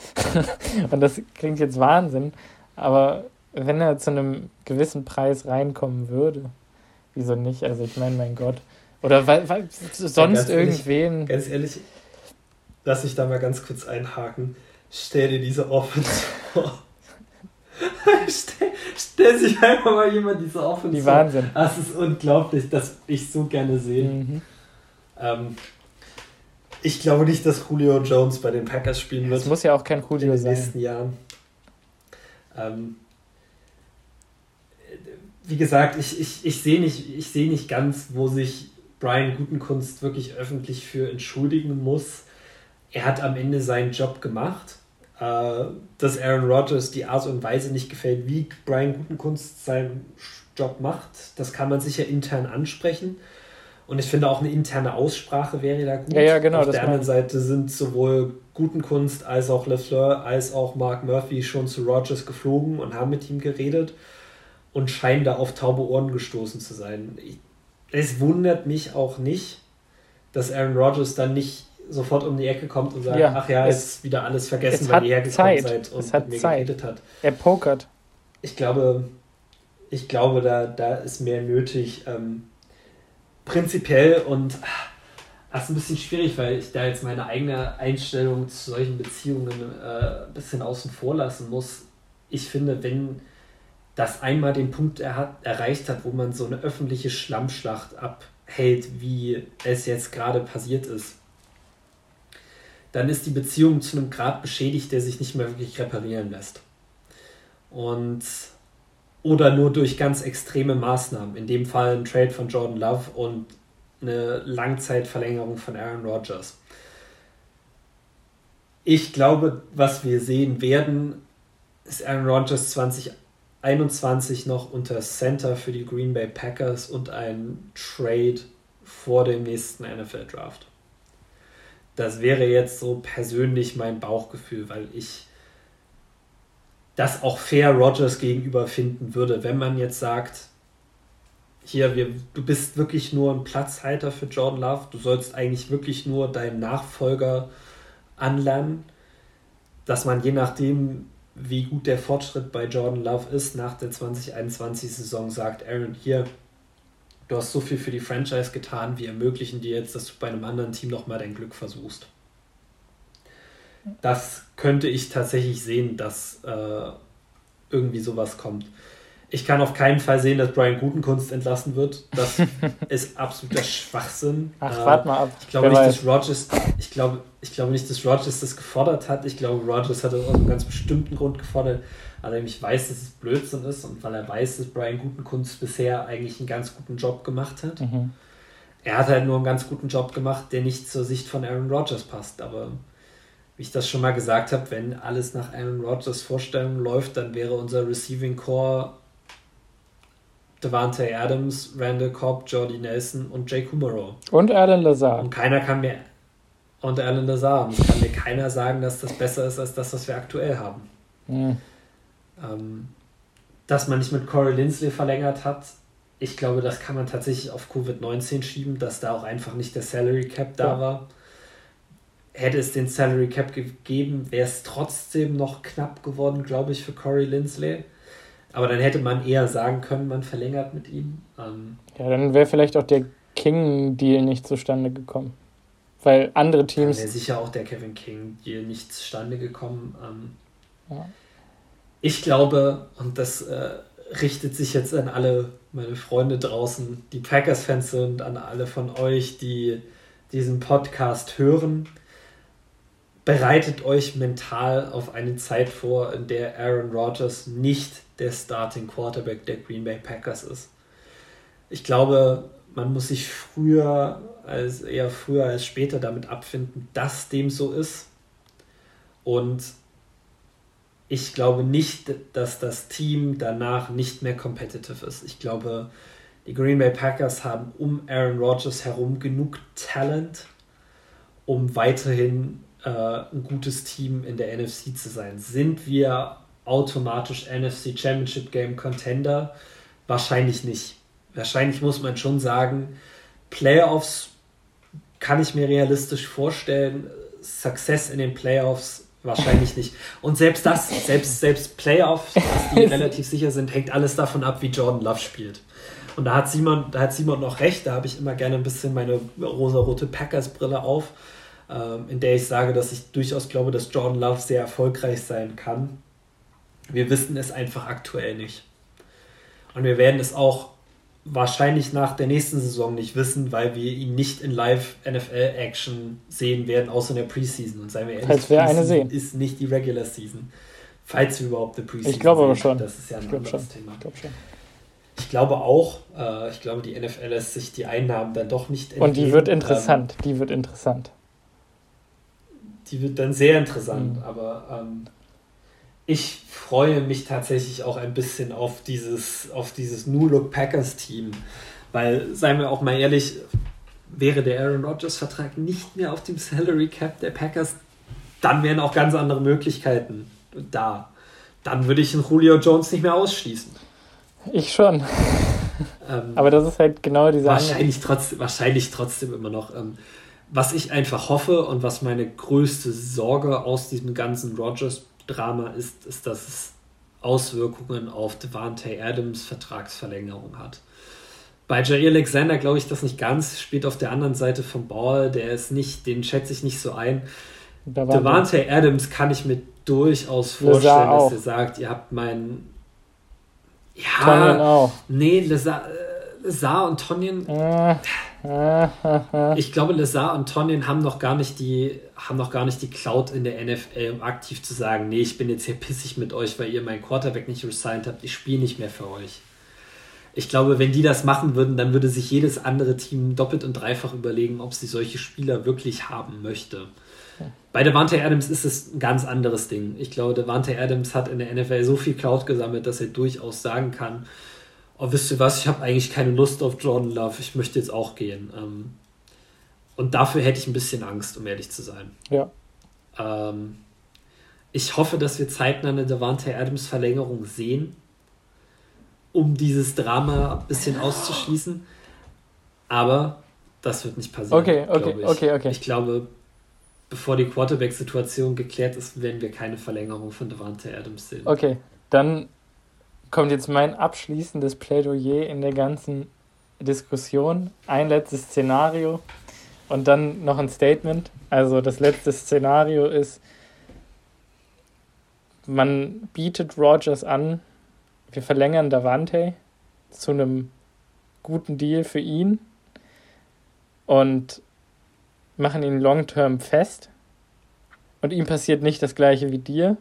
und das klingt jetzt Wahnsinn, aber wenn er zu einem gewissen Preis reinkommen würde, wieso nicht? Also ich meine, mein Gott. Oder weil, weil sonst ja, irgendwen. Ehrlich, ganz ehrlich, lass ich da mal ganz kurz einhaken. Stell dir diese Offense vor. stell, stell, sich einfach mal jemand diese Offense Die vor. Wahnsinn. Das ist unglaublich, dass ich so gerne sehe. Mhm. Ähm, ich glaube nicht, dass Julio Jones bei den Packers spielen wird. Es muss ja auch kein Julio in den nächsten Jahren. Ähm, wie gesagt, ich, ich, ich sehe nicht, seh nicht ganz, wo sich Brian Gutenkunst wirklich öffentlich für entschuldigen muss. Er hat am Ende seinen Job gemacht. Äh, dass Aaron Rodgers die Art und Weise nicht gefällt, wie Brian Gutenkunst seinen Job macht, das kann man sicher intern ansprechen. Und ich finde auch eine interne Aussprache wäre da gut. Ja, ja, genau. Auf der anderen Seite sind sowohl Gutenkunst als auch LeFleur als auch Mark Murphy schon zu Rogers geflogen und haben mit ihm geredet und scheinen da auf taube Ohren gestoßen zu sein. Es wundert mich auch nicht, dass Aaron Rodgers dann nicht sofort um die Ecke kommt und sagt, ja, ach ja, jetzt ist wieder alles vergessen, weil ihr hergekommen seid und es hat mir Zeit. geredet hat. Er pokert. Ich glaube, ich glaube, da, da ist mehr nötig. Ähm, prinzipiell und das ist ein bisschen schwierig, weil ich da jetzt meine eigene Einstellung zu solchen Beziehungen äh, ein bisschen außen vor lassen muss. Ich finde, wenn das einmal den Punkt er hat, erreicht hat, wo man so eine öffentliche Schlammschlacht abhält, wie es jetzt gerade passiert ist, dann ist die Beziehung zu einem Grad beschädigt, der sich nicht mehr wirklich reparieren lässt. Und oder nur durch ganz extreme Maßnahmen. In dem Fall ein Trade von Jordan Love und eine Langzeitverlängerung von Aaron Rodgers. Ich glaube, was wir sehen werden, ist Aaron Rodgers 2021 noch unter Center für die Green Bay Packers und ein Trade vor dem nächsten NFL Draft. Das wäre jetzt so persönlich mein Bauchgefühl, weil ich das auch fair Rogers gegenüber finden würde, wenn man jetzt sagt, hier, wir, du bist wirklich nur ein Platzhalter für Jordan Love, du sollst eigentlich wirklich nur deinen Nachfolger anlernen, dass man je nachdem, wie gut der Fortschritt bei Jordan Love ist, nach der 2021-Saison sagt, Aaron, hier, du hast so viel für die Franchise getan, wir ermöglichen dir jetzt, dass du bei einem anderen Team nochmal dein Glück versuchst das könnte ich tatsächlich sehen, dass äh, irgendwie sowas kommt. Ich kann auf keinen Fall sehen, dass Brian Gutenkunst entlassen wird. Das ist absoluter Schwachsinn. Ach, äh, warte mal ab. Ich glaube, nicht, dass Rogers, ich, glaube, ich glaube nicht, dass Rogers das gefordert hat. Ich glaube, Rogers hat das aus einem ganz bestimmten Grund gefordert, weil er nämlich weiß, dass es Blödsinn ist und weil er weiß, dass Brian Gutenkunst bisher eigentlich einen ganz guten Job gemacht hat. Mhm. Er hat halt nur einen ganz guten Job gemacht, der nicht zur Sicht von Aaron Rodgers passt. Aber wie ich das schon mal gesagt habe, wenn alles nach Aaron Rodgers Vorstellung läuft, dann wäre unser Receiving Core Devante Adams, Randall Cobb, Jordy Nelson und Jay Kumaro. Und Alan Lazar. Und keiner kann mir und Alan Lazar. Und kann mir keiner sagen, dass das besser ist als das, was wir aktuell haben. Mhm. Ähm, dass man nicht mit Corey Lindsley verlängert hat, ich glaube, das kann man tatsächlich auf Covid-19 schieben, dass da auch einfach nicht der Salary Cap da ja. war hätte es den Salary Cap gegeben, wäre es trotzdem noch knapp geworden, glaube ich, für Corey Lindsley. Aber dann hätte man eher sagen können, man verlängert mit ihm. Ähm, ja, dann wäre vielleicht auch der King-Deal nicht zustande gekommen. Weil andere Teams. Dann wäre sicher auch der Kevin King-Deal nicht zustande gekommen. Ähm, ja. Ich glaube, und das äh, richtet sich jetzt an alle meine Freunde draußen, die Packers-Fans sind, an alle von euch, die diesen Podcast hören bereitet euch mental auf eine Zeit vor, in der Aaron Rodgers nicht der Starting Quarterback der Green Bay Packers ist. Ich glaube, man muss sich früher als eher früher als später damit abfinden, dass dem so ist. Und ich glaube nicht, dass das Team danach nicht mehr competitive ist. Ich glaube, die Green Bay Packers haben um Aaron Rodgers herum genug Talent, um weiterhin äh, ein gutes Team in der NFC zu sein. Sind wir automatisch NFC Championship Game Contender? Wahrscheinlich nicht. Wahrscheinlich muss man schon sagen, Playoffs kann ich mir realistisch vorstellen. Success in den Playoffs wahrscheinlich nicht. Und selbst das, selbst, selbst Playoffs, die relativ sicher sind, hängt alles davon ab, wie Jordan Love spielt. Und da hat Simon, da hat Simon noch recht, da habe ich immer gerne ein bisschen meine rosa-rote Packers-Brille auf ähm, in der ich sage, dass ich durchaus glaube, dass Jordan Love sehr erfolgreich sein kann. Wir wissen es einfach aktuell nicht. Und wir werden es auch wahrscheinlich nach der nächsten Saison nicht wissen, weil wir ihn nicht in Live-NFL-Action sehen werden, außer in der Preseason. Und seien wir ehrlich, Falls wir eine sehen. ist nicht die Regular Season. Falls wir überhaupt eine Preseason Ich glaube aber schon. Das ist ja ein ich anderes. Thema. Ich glaube schon. Ich glaube auch, äh, ich glaube, die NFL lässt sich die Einnahmen dann doch nicht entgegen. Und die wird interessant, ähm, die wird interessant die wird dann sehr interessant. Mhm. Aber ähm, ich freue mich tatsächlich auch ein bisschen auf dieses, auf dieses New Look Packers Team. Weil, seien wir auch mal ehrlich, wäre der Aaron Rodgers Vertrag nicht mehr auf dem Salary Cap der Packers, dann wären auch ganz andere Möglichkeiten da. Dann würde ich einen Julio Jones nicht mehr ausschließen. Ich schon. Ähm, Aber das ist halt genau diese wahrscheinlich trotzdem, wahrscheinlich trotzdem immer noch. Ähm, was ich einfach hoffe und was meine größte Sorge aus diesem ganzen Rogers-Drama ist, ist, dass es Auswirkungen auf Devante Adams Vertragsverlängerung hat. Bei Jair Alexander glaube ich das nicht ganz, spielt auf der anderen Seite vom Ball, der ist nicht, den schätze ich nicht so ein. Da Devante Adams kann ich mir durchaus vorstellen, dass er sagt, ihr habt meinen ja. Nee, Lazar, Lazar und Tonyan. ich glaube, Lazar und Tonyan haben noch gar nicht die haben noch gar nicht die Cloud in der NFL, um aktiv zu sagen, nee, ich bin jetzt hier pissig mit euch, weil ihr meinen Quarterback nicht resigned habt, ich spiele nicht mehr für euch. Ich glaube, wenn die das machen würden, dann würde sich jedes andere Team doppelt und dreifach überlegen, ob sie solche Spieler wirklich haben möchte. Bei Devante Adams ist es ein ganz anderes Ding. Ich glaube, Devante Adams hat in der NFL so viel Cloud gesammelt, dass er durchaus sagen kann, oh, wisst ihr was, ich habe eigentlich keine Lust auf Jordan Love, ich möchte jetzt auch gehen. Ähm, und dafür hätte ich ein bisschen Angst, um ehrlich zu sein. Ja. Ähm, ich hoffe, dass wir zeitnah eine Devante Adams Verlängerung sehen, um dieses Drama ein bisschen auszuschließen. Aber das wird nicht passieren. Okay, okay, okay, okay. Ich glaube, bevor die Quarterback-Situation geklärt ist, werden wir keine Verlängerung von Devante Adams sehen. Okay, dann kommt jetzt mein abschließendes Plädoyer in der ganzen Diskussion. Ein letztes Szenario und dann noch ein Statement. Also das letzte Szenario ist, man bietet Rogers an, wir verlängern Davante zu einem guten Deal für ihn und machen ihn long-term fest und ihm passiert nicht das gleiche wie dir.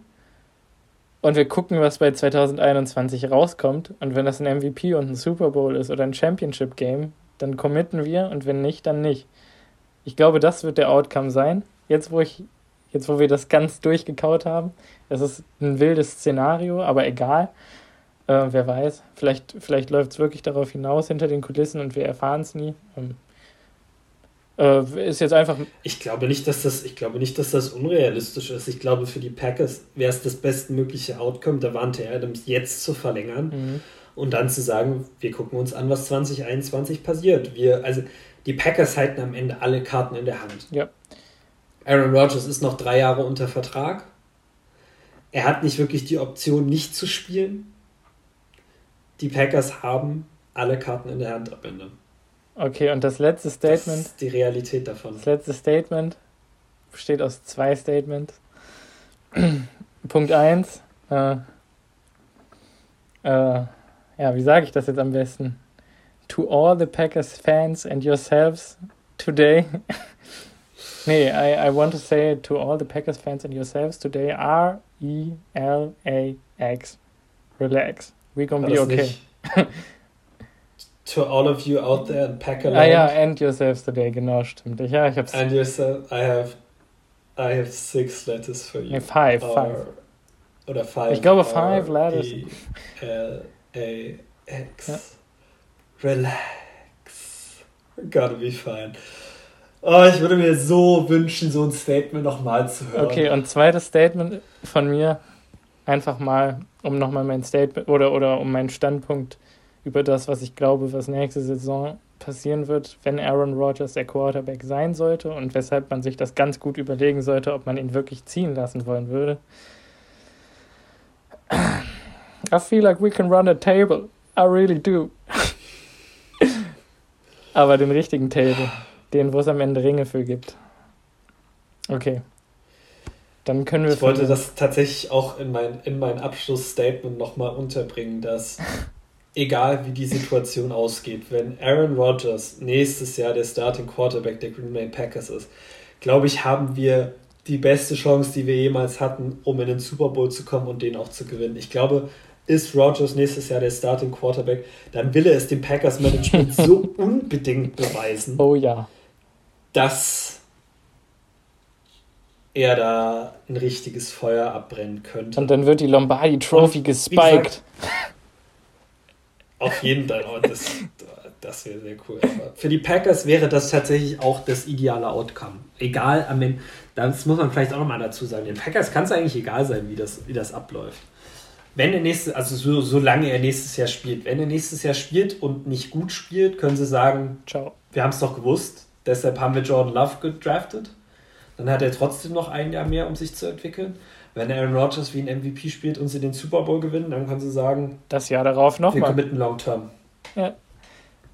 Und wir gucken, was bei 2021 rauskommt. Und wenn das ein MVP und ein Super Bowl ist oder ein Championship Game, dann committen wir und wenn nicht, dann nicht. Ich glaube, das wird der Outcome sein. Jetzt, wo ich, jetzt, wo wir das ganz durchgekaut haben. Es ist ein wildes Szenario, aber egal. Äh, wer weiß. Vielleicht, vielleicht läuft es wirklich darauf hinaus hinter den Kulissen und wir erfahren es nie. Ähm, äh, ist jetzt einfach. Ich glaube nicht, dass das, ich glaube nicht, dass das unrealistisch ist. Ich glaube, für die Packers wäre es das bestmögliche Outcome, Davante Adams jetzt zu verlängern mhm. und dann zu sagen, wir gucken uns an, was 2021 passiert. Wir, also die Packers halten am Ende alle Karten in der Hand. Ja. Aaron Rodgers ist noch drei Jahre unter Vertrag. Er hat nicht wirklich die Option, nicht zu spielen. Die Packers haben alle Karten in der Hand am Ende. Okay, und das letzte Statement. Das ist die Realität davon. Das letzte Statement besteht aus zwei Statements. Punkt 1. Äh, äh, ja, wie sage ich das jetzt am besten? To all the Packers fans and yourselves today. nee, I, I want to say to all the Packers fans and yourselves today R E L A X. Relax. We're gonna be okay. to all of you out there in Packerland. Ah ja, and yourselves today, genau, stimmt. Ja, ich hab's. And yourself, I have, I have six letters for you. Nee, five, R, five. Oder five. Ich glaube five letters. E L A X. Ja. Relax. Gotta be fine. Oh, ich würde mir so wünschen, so ein Statement nochmal zu hören. Okay, und zweites Statement von mir, einfach mal, um nochmal mein Statement oder, oder um meinen Standpunkt über das, was ich glaube, was nächste Saison passieren wird, wenn Aaron Rodgers der Quarterback sein sollte und weshalb man sich das ganz gut überlegen sollte, ob man ihn wirklich ziehen lassen wollen würde. I feel like we can run a table. I really do. Aber den richtigen Table, den, wo es am Ende Ringe für gibt. Okay. Dann können wir. Ich wollte das tatsächlich auch in mein, in mein Abschlussstatement nochmal unterbringen, dass egal wie die Situation ausgeht, wenn Aaron Rodgers nächstes Jahr der Starting Quarterback der Green Bay Packers ist, glaube ich, haben wir die beste Chance, die wir jemals hatten, um in den Super Bowl zu kommen und den auch zu gewinnen. Ich glaube, ist Rodgers nächstes Jahr der Starting Quarterback, dann will er es dem Packers Management so unbedingt beweisen. Oh ja. Dass er da ein richtiges Feuer abbrennen könnte. Und dann wird die Lombardi Trophy gespiked. Gesagt, auf jeden Fall. Oh, das, Das wäre sehr cool. Aber für die Packers wäre das tatsächlich auch das ideale Outcome. Egal, am Ende, das muss man vielleicht auch nochmal dazu sagen. Den Packers kann es eigentlich egal sein, wie das, wie das abläuft. Wenn er nächstes, also so, solange er nächstes Jahr spielt, wenn er nächstes Jahr spielt und nicht gut spielt, können sie sagen, Ciao. wir haben es doch gewusst, deshalb haben wir Jordan Love gedraftet. Dann hat er trotzdem noch ein Jahr mehr, um sich zu entwickeln. Wenn Aaron Rodgers wie ein MVP spielt und sie den Super Bowl gewinnen, dann können sie sagen, das Jahr darauf nochmal. Wir committen Long Term. Ja.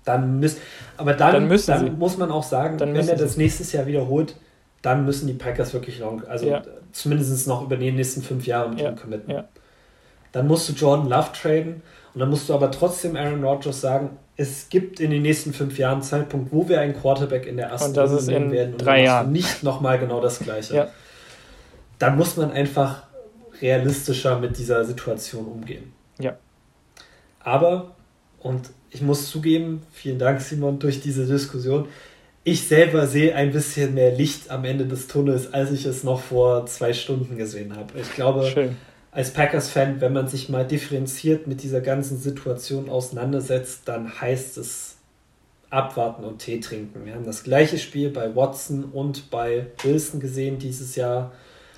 Dann müssen, aber dann, dann, dann muss man auch sagen, dann wenn er das nächstes Jahr wiederholt, dann müssen die Packers wirklich long, also ja. zumindest noch über die nächsten fünf Jahre mit ja. ihm committen. Ja. Dann musst du Jordan Love traden und dann musst du aber trotzdem Aaron Rodgers sagen, es gibt in den nächsten fünf Jahren einen Zeitpunkt, wo wir einen Quarterback in der ersten Runde nehmen werden und drei Jahren. nicht nochmal genau das Gleiche. Dann muss man einfach realistischer mit dieser Situation umgehen. Ja. Aber, und ich muss zugeben, vielen Dank, Simon, durch diese Diskussion, ich selber sehe ein bisschen mehr Licht am Ende des Tunnels, als ich es noch vor zwei Stunden gesehen habe. Ich glaube, Schön als Packers-Fan, wenn man sich mal differenziert mit dieser ganzen Situation auseinandersetzt, dann heißt es abwarten und Tee trinken. Wir haben das gleiche Spiel bei Watson und bei Wilson gesehen dieses Jahr.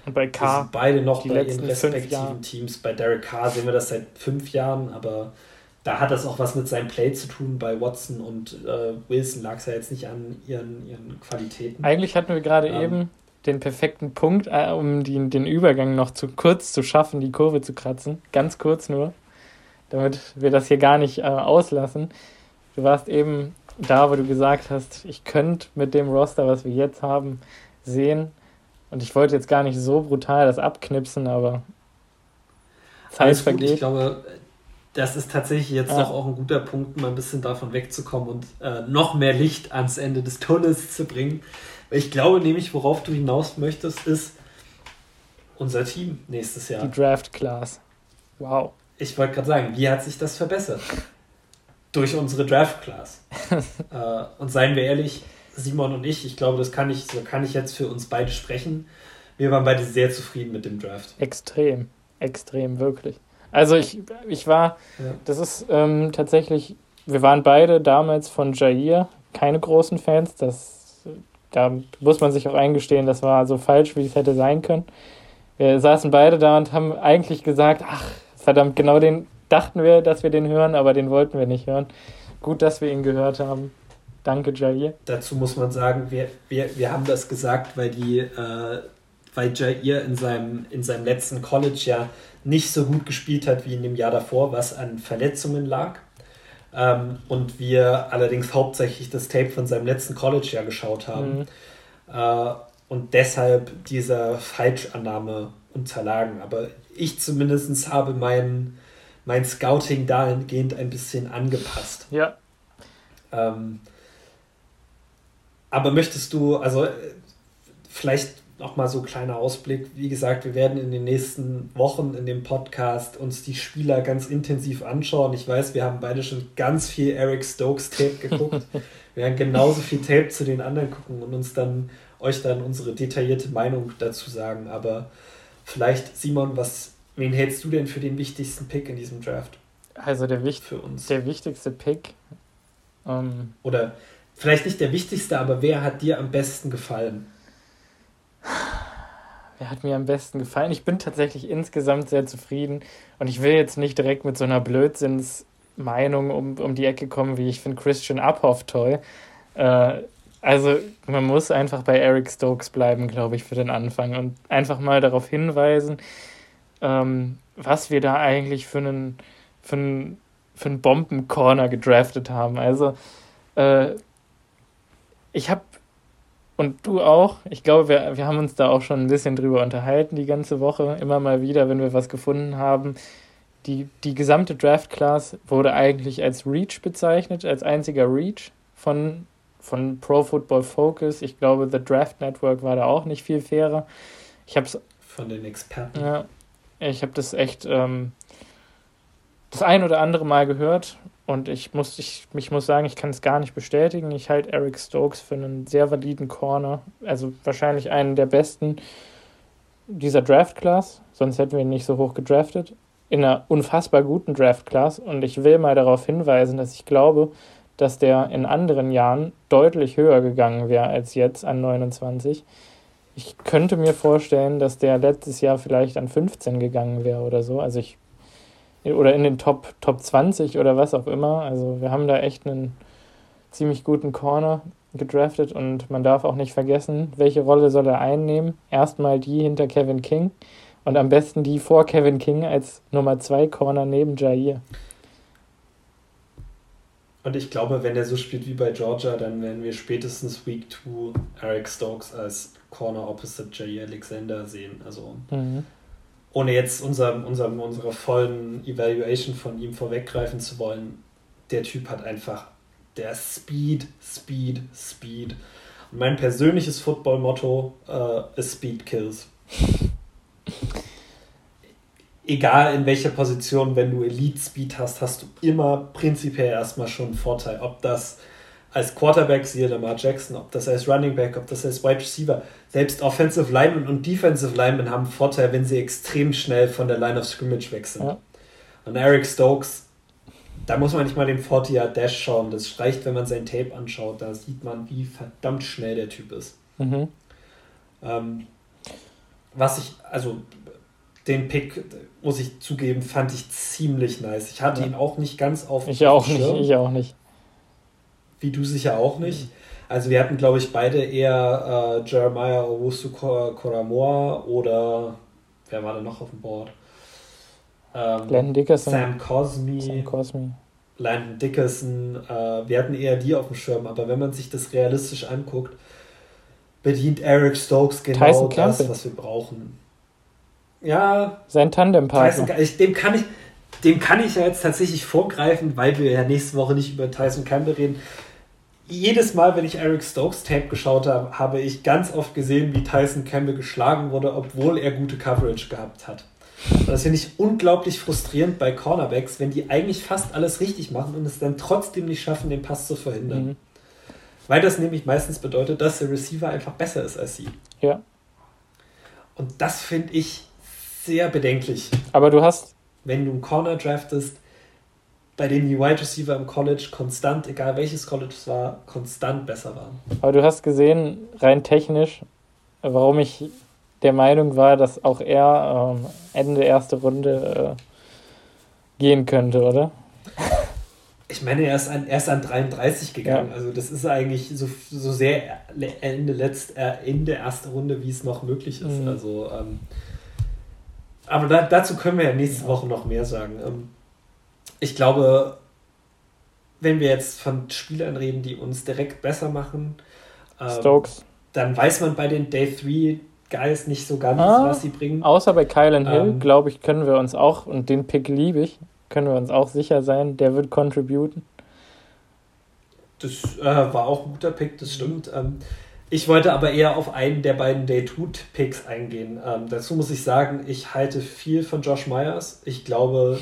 Und bei K. beide noch bei ihren respektiven Teams. Bei Derek Carr sehen wir das seit fünf Jahren, aber da hat das auch was mit seinem Play zu tun. Bei Watson und äh, Wilson lag es ja jetzt nicht an ihren, ihren Qualitäten. Eigentlich hatten wir gerade ähm, eben den perfekten Punkt, äh, um die, den Übergang noch zu kurz zu schaffen, die Kurve zu kratzen. Ganz kurz nur, damit wir das hier gar nicht äh, auslassen. Du warst eben da, wo du gesagt hast, ich könnte mit dem Roster, was wir jetzt haben, sehen. Und ich wollte jetzt gar nicht so brutal das abknipsen, aber Zeit vergeht. Ich glaube, das ist tatsächlich jetzt ja. doch auch ein guter Punkt, mal ein bisschen davon wegzukommen und äh, noch mehr Licht ans Ende des Tunnels zu bringen. Ich glaube nämlich, worauf du hinaus möchtest, ist unser Team nächstes Jahr. Die Draft Class. Wow. Ich wollte gerade sagen, wie hat sich das verbessert? Durch unsere Draft Class. äh, und seien wir ehrlich, Simon und ich, ich glaube, das kann ich, so kann ich jetzt für uns beide sprechen. Wir waren beide sehr zufrieden mit dem Draft. Extrem, extrem, wirklich. Also ich, ich war, ja. das ist ähm, tatsächlich, wir waren beide damals von Jair keine großen Fans. Das da muss man sich auch eingestehen, das war so falsch, wie es hätte sein können. Wir saßen beide da und haben eigentlich gesagt, ach, verdammt, genau den dachten wir, dass wir den hören, aber den wollten wir nicht hören. Gut, dass wir ihn gehört haben. Danke, Jair. Dazu muss man sagen, wir, wir, wir haben das gesagt, weil die, äh, weil Jair in seinem, in seinem letzten College-Jahr nicht so gut gespielt hat wie in dem Jahr davor, was an Verletzungen lag. Ähm, und wir allerdings hauptsächlich das Tape von seinem letzten College-Jahr geschaut haben. Mhm. Äh, und deshalb dieser Falschannahme unterlagen. Aber ich zumindest habe mein, mein Scouting dahingehend ein bisschen angepasst. Ja. Ähm, aber möchtest du, also vielleicht nochmal so ein kleiner Ausblick. Wie gesagt, wir werden in den nächsten Wochen in dem Podcast uns die Spieler ganz intensiv anschauen. Ich weiß, wir haben beide schon ganz viel Eric Stokes Tape geguckt. wir werden genauso viel Tape zu den anderen gucken und uns dann euch dann unsere detaillierte Meinung dazu sagen. Aber vielleicht, Simon, was, wen hältst du denn für den wichtigsten Pick in diesem Draft? Also der, Wicht für uns. der wichtigste Pick. Ähm, Oder vielleicht nicht der wichtigste, aber wer hat dir am besten gefallen? Wer hat mir am besten gefallen? Ich bin tatsächlich insgesamt sehr zufrieden und ich will jetzt nicht direkt mit so einer Blödsinnsmeinung um, um die Ecke kommen, wie ich finde Christian Uphoff toll. Äh, also man muss einfach bei Eric Stokes bleiben, glaube ich, für den Anfang und einfach mal darauf hinweisen, ähm, was wir da eigentlich für einen, für einen, für einen Bombencorner gedraftet haben. Also äh, ich habe und du auch. Ich glaube, wir, wir haben uns da auch schon ein bisschen drüber unterhalten die ganze Woche. Immer mal wieder, wenn wir was gefunden haben. Die, die gesamte Draft-Class wurde eigentlich als Reach bezeichnet, als einziger Reach von, von Pro Football Focus. Ich glaube, The Draft Network war da auch nicht viel fairer. Ich habe Von den Experten. Ja, ich habe das echt ähm, das ein oder andere Mal gehört und ich muss, ich, ich muss sagen, ich kann es gar nicht bestätigen. Ich halte Eric Stokes für einen sehr validen Corner. Also wahrscheinlich einen der besten dieser Draft-Class. Sonst hätten wir ihn nicht so hoch gedraftet. In einer unfassbar guten Draft-Class. Und ich will mal darauf hinweisen, dass ich glaube, dass der in anderen Jahren deutlich höher gegangen wäre als jetzt an 29. Ich könnte mir vorstellen, dass der letztes Jahr vielleicht an 15 gegangen wäre oder so. Also ich oder in den Top, Top 20 oder was auch immer. Also wir haben da echt einen ziemlich guten Corner gedraftet und man darf auch nicht vergessen, welche Rolle soll er einnehmen. Erstmal die hinter Kevin King und am besten die vor Kevin King als Nummer 2 Corner neben Jair. Und ich glaube, wenn er so spielt wie bei Georgia, dann werden wir spätestens Week 2 Eric Stokes als Corner opposite Jair Alexander sehen. Also mhm. Ohne jetzt unser, unser, unsere vollen Evaluation von ihm vorweggreifen zu wollen, der Typ hat einfach der Speed, Speed, Speed. Und mein persönliches Football-Motto äh, ist Speed Kills. Egal in welcher Position, wenn du Elite Speed hast, hast du immer prinzipiell erstmal schon einen Vorteil. Ob das als Quarterback, siehe Lamar Jackson, ob das als Running Back, ob das als Wide Receiver. Selbst Offensive Linemen und Defensive Linemen haben Vorteil, wenn sie extrem schnell von der Line of Scrimmage wechseln. Ja. Und Eric Stokes da muss man nicht mal den 40 Yard Dash schauen. Das reicht, wenn man sein Tape anschaut. Da sieht man, wie verdammt schnell der Typ ist. Mhm. Ähm, was ich, also den Pick, muss ich zugeben, fand ich ziemlich nice. Ich hatte ja. ihn auch nicht ganz auf Ich auch nicht, ich auch nicht. Wie du sicher auch nicht. Also wir hatten, glaube ich, beide eher äh, Jeremiah Owusu Koramoa oder wer war da noch auf dem Board? Ähm, Landon Dickerson. Sam Cosmi. Sam Cosmi. Landon Dickerson. Äh, wir hatten eher die auf dem Schirm, aber wenn man sich das realistisch anguckt, bedient Eric Stokes genau das, was wir brauchen. Ja. Sein Tandempartner. Tyson, dem kann ich, dem kann ich ja jetzt tatsächlich vorgreifen, weil wir ja nächste Woche nicht über Tyson Campbell reden. Jedes Mal, wenn ich Eric Stokes Tape geschaut habe, habe ich ganz oft gesehen, wie Tyson Campbell geschlagen wurde, obwohl er gute Coverage gehabt hat. Und das finde ich unglaublich frustrierend bei Cornerbacks, wenn die eigentlich fast alles richtig machen und es dann trotzdem nicht schaffen, den Pass zu verhindern. Mhm. Weil das nämlich meistens bedeutet, dass der Receiver einfach besser ist als sie. Ja. Und das finde ich sehr bedenklich. Aber du hast. Wenn du einen Corner draftest, bei dem die Wide Receiver im College konstant, egal welches College es war, konstant besser waren. Aber du hast gesehen, rein technisch, warum ich der Meinung war, dass auch er ähm, Ende erste Runde äh, gehen könnte, oder? Ich meine, er ist an, er ist an 33 gegangen. Ja. Also das ist eigentlich so, so sehr Ende, letzt, äh, Ende erste Runde, wie es noch möglich ist. Mhm. Also, ähm, aber da, dazu können wir ja nächste ja. Woche noch mehr sagen. Ähm, ich glaube, wenn wir jetzt von Spielern reden, die uns direkt besser machen, ähm, dann weiß man bei den Day 3 Guys nicht so ganz, ah, was sie bringen. Außer bei Kylan Hill, ähm, glaube ich, können wir uns auch, und den Pick liebe ich, können wir uns auch sicher sein, der wird contributen. Das äh, war auch ein guter Pick, das stimmt. Ähm, ich wollte aber eher auf einen der beiden Day-2-Picks eingehen. Ähm, dazu muss ich sagen, ich halte viel von Josh Myers. Ich glaube,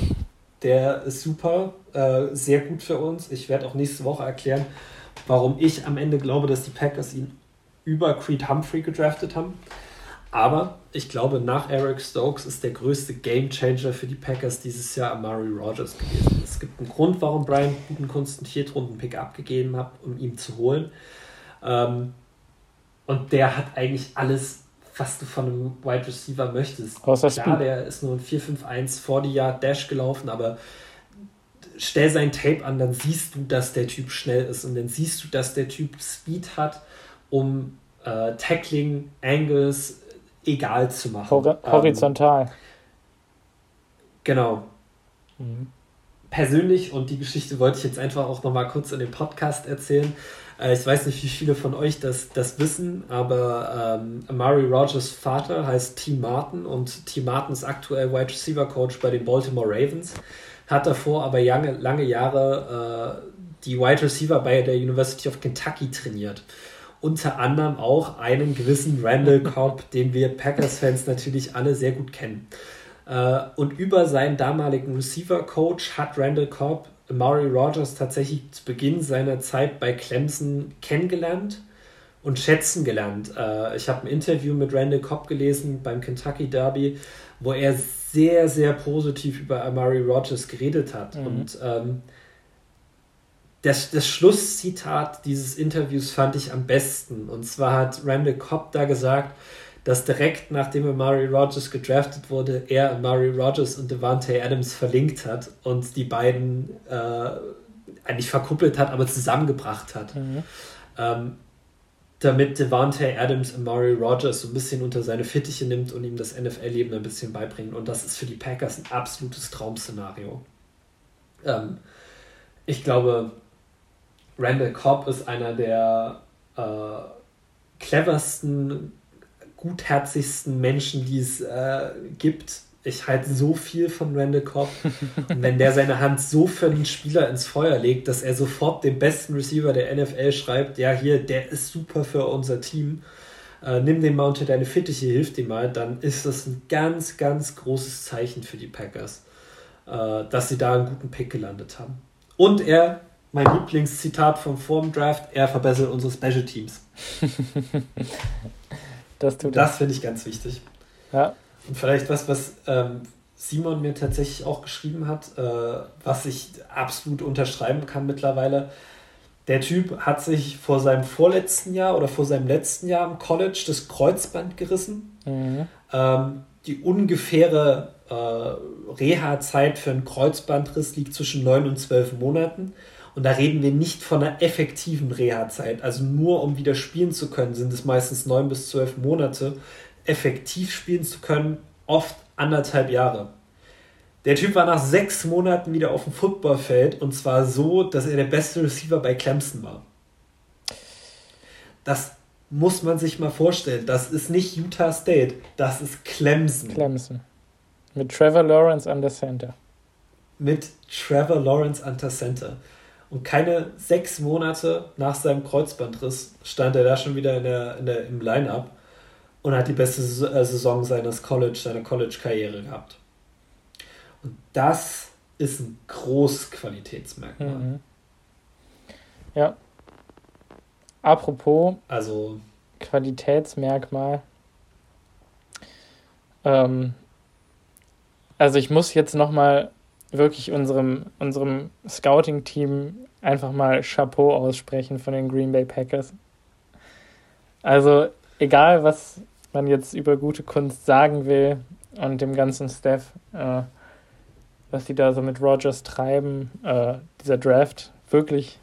der ist super, äh, sehr gut für uns. Ich werde auch nächste Woche erklären, warum ich am Ende glaube, dass die Packers ihn über Creed Humphrey gedraftet haben. Aber ich glaube, nach Eric Stokes ist der größte Gamechanger für die Packers dieses Jahr Amari Rogers gewesen. Es gibt einen Grund, warum Brian Gutenkunst einen Viertrunden-Pick abgegeben hat, um ihn zu holen. Ähm, und der hat eigentlich alles, was du von einem Wide Receiver möchtest. Außer Klar, der ist nur ein 4-5-1 vor die Yard Dash gelaufen, aber stell sein Tape an, dann siehst du, dass der Typ schnell ist und dann siehst du, dass der Typ Speed hat, um äh, Tackling, Angles, egal zu machen. Hor horizontal. Ähm, genau. Mhm. Persönlich, und die Geschichte wollte ich jetzt einfach auch nochmal kurz in dem Podcast erzählen. Äh, ich weiß nicht, wie viele von euch das, das wissen, aber ähm, Amari Rogers Vater heißt Tim Martin und Tim Martin ist aktuell Wide Receiver Coach bei den Baltimore Ravens. Hat davor aber lange, lange Jahre äh, die Wide Receiver bei der University of Kentucky trainiert unter anderem auch einen gewissen Randall Cobb, den wir Packers-Fans natürlich alle sehr gut kennen. Äh, und über seinen damaligen Receiver-Coach hat Randall Cobb Maury Rogers tatsächlich zu Beginn seiner Zeit bei Clemson kennengelernt und schätzen gelernt. Äh, ich habe ein Interview mit Randall Cobb gelesen beim Kentucky Derby, wo er sehr, sehr positiv über Amari Rogers geredet hat. Mhm. Und ähm, das, das Schlusszitat dieses Interviews fand ich am besten. Und zwar hat Randall Cobb da gesagt, dass direkt nachdem Amari Rogers gedraftet wurde, er Amari Rogers und Devante Adams verlinkt hat und die beiden äh, eigentlich verkuppelt hat, aber zusammengebracht hat. Mhm. Ähm, damit Devante Adams Amari Rogers so ein bisschen unter seine Fittiche nimmt und ihm das NFL-Leben ein bisschen beibringt. Und das ist für die Packers ein absolutes Traum-Szenario. Ähm, ich glaube, Randall Cobb ist einer der äh, cleversten, gutherzigsten Menschen, die es äh, gibt. Ich halte so viel von Randall Cobb. Und wenn der seine Hand so für einen Spieler ins Feuer legt, dass er sofort dem besten Receiver der NFL schreibt, ja hier, der ist super für unser Team, äh, nimm den unter deine Fittiche, hilf dir mal, dann ist das ein ganz, ganz großes Zeichen für die Packers, äh, dass sie da einen guten Pick gelandet haben. Und er mein Lieblingszitat vom Form Draft, er verbessert unsere Special Teams. das tut Das finde ich ganz wichtig. Ja. Und vielleicht was, was ähm, Simon mir tatsächlich auch geschrieben hat, äh, was ich absolut unterschreiben kann mittlerweile. Der Typ hat sich vor seinem vorletzten Jahr oder vor seinem letzten Jahr im College das Kreuzband gerissen. Mhm. Ähm, die ungefähre äh, Reha-Zeit für einen Kreuzbandriss liegt zwischen neun und zwölf Monaten. Und da reden wir nicht von einer effektiven Reha-Zeit. Also nur um wieder spielen zu können, sind es meistens neun bis zwölf Monate. Effektiv spielen zu können, oft anderthalb Jahre. Der Typ war nach sechs Monaten wieder auf dem Footballfeld und zwar so, dass er der beste Receiver bei Clemson war. Das muss man sich mal vorstellen. Das ist nicht Utah State, das ist Clemson. Clemson. Mit Trevor Lawrence an der Center. Mit Trevor Lawrence an der Center. Und keine sechs Monate nach seinem Kreuzbandriss stand er da schon wieder in der, in der, im Line-Up und hat die beste äh, Saison seines College, seiner College-Karriere gehabt. Und das ist ein großes Qualitätsmerkmal. Mhm. Ja. Apropos also, Qualitätsmerkmal. Ähm, also ich muss jetzt nochmal wirklich unserem, unserem Scouting-Team einfach mal Chapeau aussprechen von den Green Bay Packers. Also, egal was man jetzt über gute Kunst sagen will und dem ganzen Staff, äh, was die da so mit Rogers treiben, äh, dieser Draft, wirklich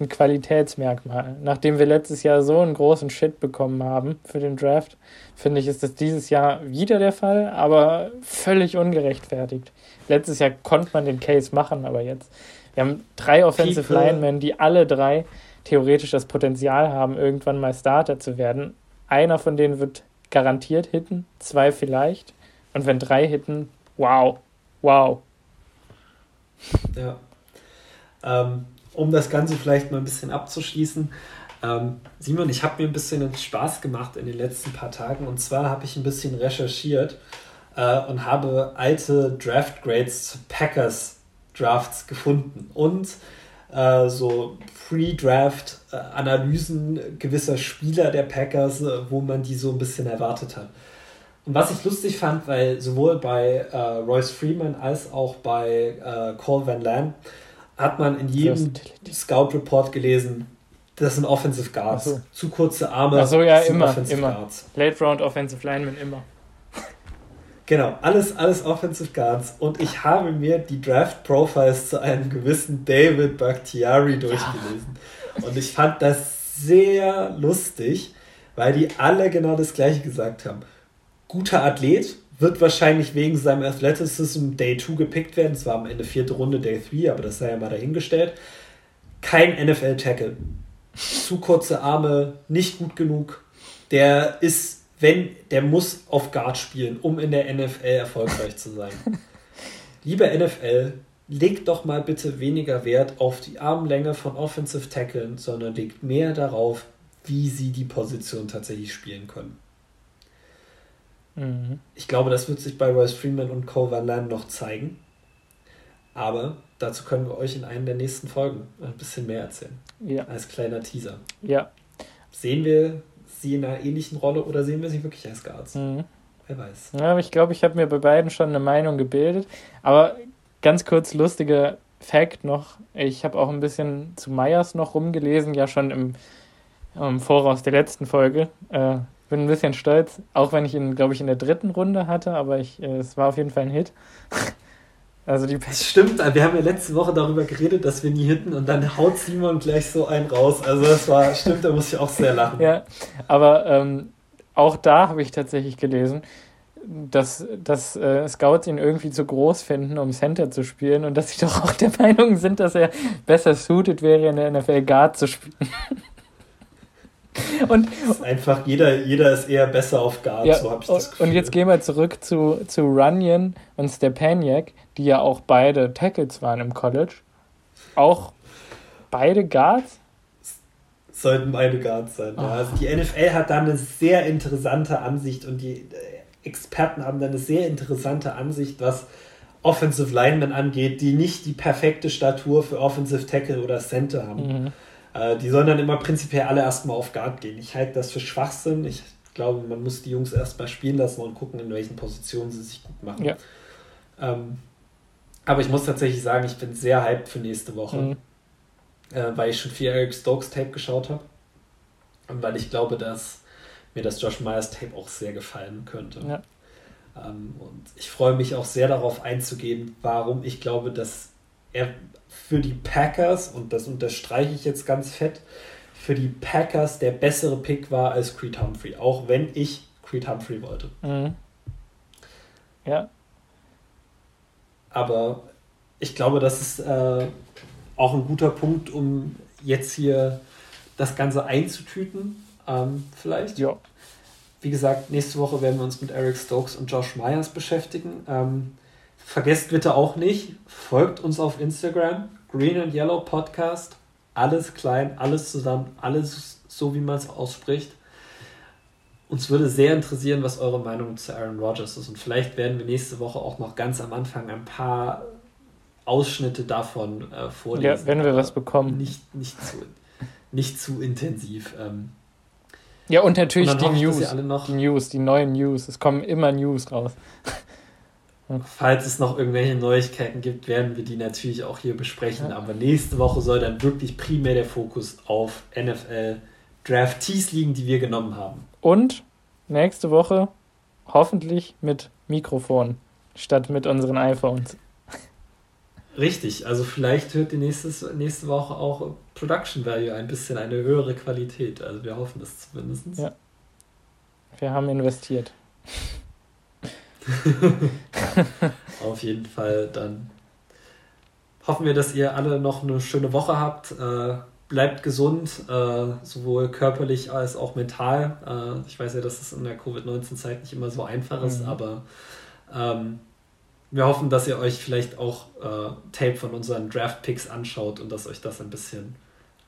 ein Qualitätsmerkmal. Nachdem wir letztes Jahr so einen großen Shit bekommen haben für den Draft, finde ich, ist das dieses Jahr wieder der Fall, aber völlig ungerechtfertigt. Letztes Jahr konnte man den Case machen, aber jetzt. Wir haben drei Offensive People. Linemen, die alle drei theoretisch das Potenzial haben, irgendwann mal Starter zu werden. Einer von denen wird garantiert hitten, zwei vielleicht. Und wenn drei hitten, wow, wow. Ja. Ähm, um das Ganze vielleicht mal ein bisschen abzuschließen. Ähm, Simon, ich habe mir ein bisschen Spaß gemacht in den letzten paar Tagen. Und zwar habe ich ein bisschen recherchiert äh, und habe alte Draft Grades Packers Drafts gefunden und äh, so Pre-Draft-Analysen gewisser Spieler der Packers, äh, wo man die so ein bisschen erwartet hat. Und was ich lustig fand, weil sowohl bei äh, Royce Freeman als auch bei äh, Cole Van Lan hat man in jedem Scout Report gelesen, das sind Offensive Guards. So. Zu kurze Arme. Ach so, ja, immer, immer. Guards. Late Round Offensive Lineman immer. Genau, alles, alles Offensive Guards. Und ich habe mir die Draft Profiles zu einem gewissen David Bakhtiari durchgelesen. Ja. Und ich fand das sehr lustig, weil die alle genau das gleiche gesagt haben. Guter Athlet, wird wahrscheinlich wegen seinem Athleticism Day 2 gepickt werden. Es war am Ende vierte Runde, Day 3, aber das sei ja mal dahingestellt. Kein NFL-Tackle. Zu kurze Arme, nicht gut genug. Der ist, wenn, der muss auf Guard spielen, um in der NFL erfolgreich zu sein. Liebe NFL, legt doch mal bitte weniger Wert auf die Armlänge von Offensive Tacklen, sondern legt mehr darauf, wie sie die Position tatsächlich spielen können. Mhm. Ich glaube, das wird sich bei Royce Freeman und Cole Van Lan noch zeigen. Aber dazu können wir euch in einer der nächsten Folgen ein bisschen mehr erzählen. Ja. Als kleiner Teaser. Ja. Sehen wir sie in einer ähnlichen Rolle oder sehen wir sie wirklich als Guards? Mhm. Wer weiß. Ja, ich glaube, ich habe mir bei beiden schon eine Meinung gebildet. Aber ganz kurz lustige Fact noch, ich habe auch ein bisschen zu Myers noch rumgelesen, ja schon im, im Voraus der letzten Folge. Äh, bin ein bisschen stolz, auch wenn ich ihn, glaube ich, in der dritten Runde hatte, aber ich, äh, es war auf jeden Fall ein Hit. Also die das stimmt, wir haben ja letzte Woche darüber geredet, dass wir nie hitten und dann haut Simon gleich so einen raus. Also das war, stimmt, da muss ich auch sehr lachen. Ja, aber ähm, auch da habe ich tatsächlich gelesen, dass, dass äh, Scouts ihn irgendwie zu groß finden, um Center zu spielen und dass sie doch auch der Meinung sind, dass er besser suited wäre, in der NFL Guard zu spielen. und einfach jeder, jeder ist eher besser auf Guard, ja, so habe ich das Gefühl. Und jetzt gehen wir zurück zu, zu Runyon und Stepaniak, die ja auch beide Tackles waren im College. Auch beide Guards? Sollten beide Guards sein. Ja. Also die NFL hat da eine sehr interessante Ansicht und die Experten haben da eine sehr interessante Ansicht, was Offensive Linemen angeht, die nicht die perfekte Statur für Offensive Tackle oder Center haben. Mhm. Äh, die sollen dann immer prinzipiell alle erstmal auf Guard gehen. Ich halte das für Schwachsinn. Ich glaube, man muss die Jungs erstmal spielen lassen und gucken, in welchen Positionen sie sich gut machen. Ja. Ähm, aber ich muss tatsächlich sagen, ich bin sehr hyped für nächste Woche, mhm. äh, weil ich schon viel Eric Stokes Tape geschaut habe und weil ich glaube, dass mir das Josh Myers Tape auch sehr gefallen könnte. Ja. Ähm, und ich freue mich auch sehr darauf einzugehen, warum ich glaube, dass er für die Packers, und das unterstreiche ich jetzt ganz fett, für die Packers der bessere Pick war als Creed Humphrey, auch wenn ich Creed Humphrey wollte. Mhm. Ja. Aber ich glaube, das ist äh, auch ein guter Punkt, um jetzt hier das Ganze einzutüten. Ähm, vielleicht. Ja. Wie gesagt, nächste Woche werden wir uns mit Eric Stokes und Josh Myers beschäftigen. Ähm, vergesst bitte auch nicht, folgt uns auf Instagram, Green and Yellow Podcast. Alles klein, alles zusammen, alles so, wie man es ausspricht. Uns würde sehr interessieren, was eure Meinung zu Aaron Rodgers ist. Und vielleicht werden wir nächste Woche auch noch ganz am Anfang ein paar Ausschnitte davon äh, vorlesen. Ja, wenn wir was bekommen. Nicht, nicht, zu, nicht zu intensiv. Ähm, ja, und natürlich und die News. Die News, die neuen News. Es kommen immer News raus. Falls es noch irgendwelche Neuigkeiten gibt, werden wir die natürlich auch hier besprechen. Ja. Aber nächste Woche soll dann wirklich primär der Fokus auf NFL Draftees liegen, die wir genommen haben. Und nächste Woche hoffentlich mit Mikrofon statt mit unseren iPhones. Richtig, also vielleicht hört die nächstes, nächste Woche auch Production Value ein bisschen eine höhere Qualität. Also wir hoffen das zumindest. Ja. Wir haben investiert. Auf jeden Fall dann hoffen wir, dass ihr alle noch eine schöne Woche habt. Äh, bleibt gesund, äh, sowohl körperlich als auch mental. Äh, ich weiß ja, dass es in der Covid-19-Zeit nicht immer so einfach ist, mhm. aber ähm, wir hoffen, dass ihr euch vielleicht auch äh, Tape von unseren Draft-Picks anschaut und dass euch das ein bisschen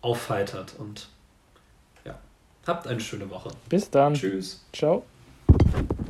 aufheitert. Und ja, habt eine schöne Woche. Bis dann. Tschüss. Ciao.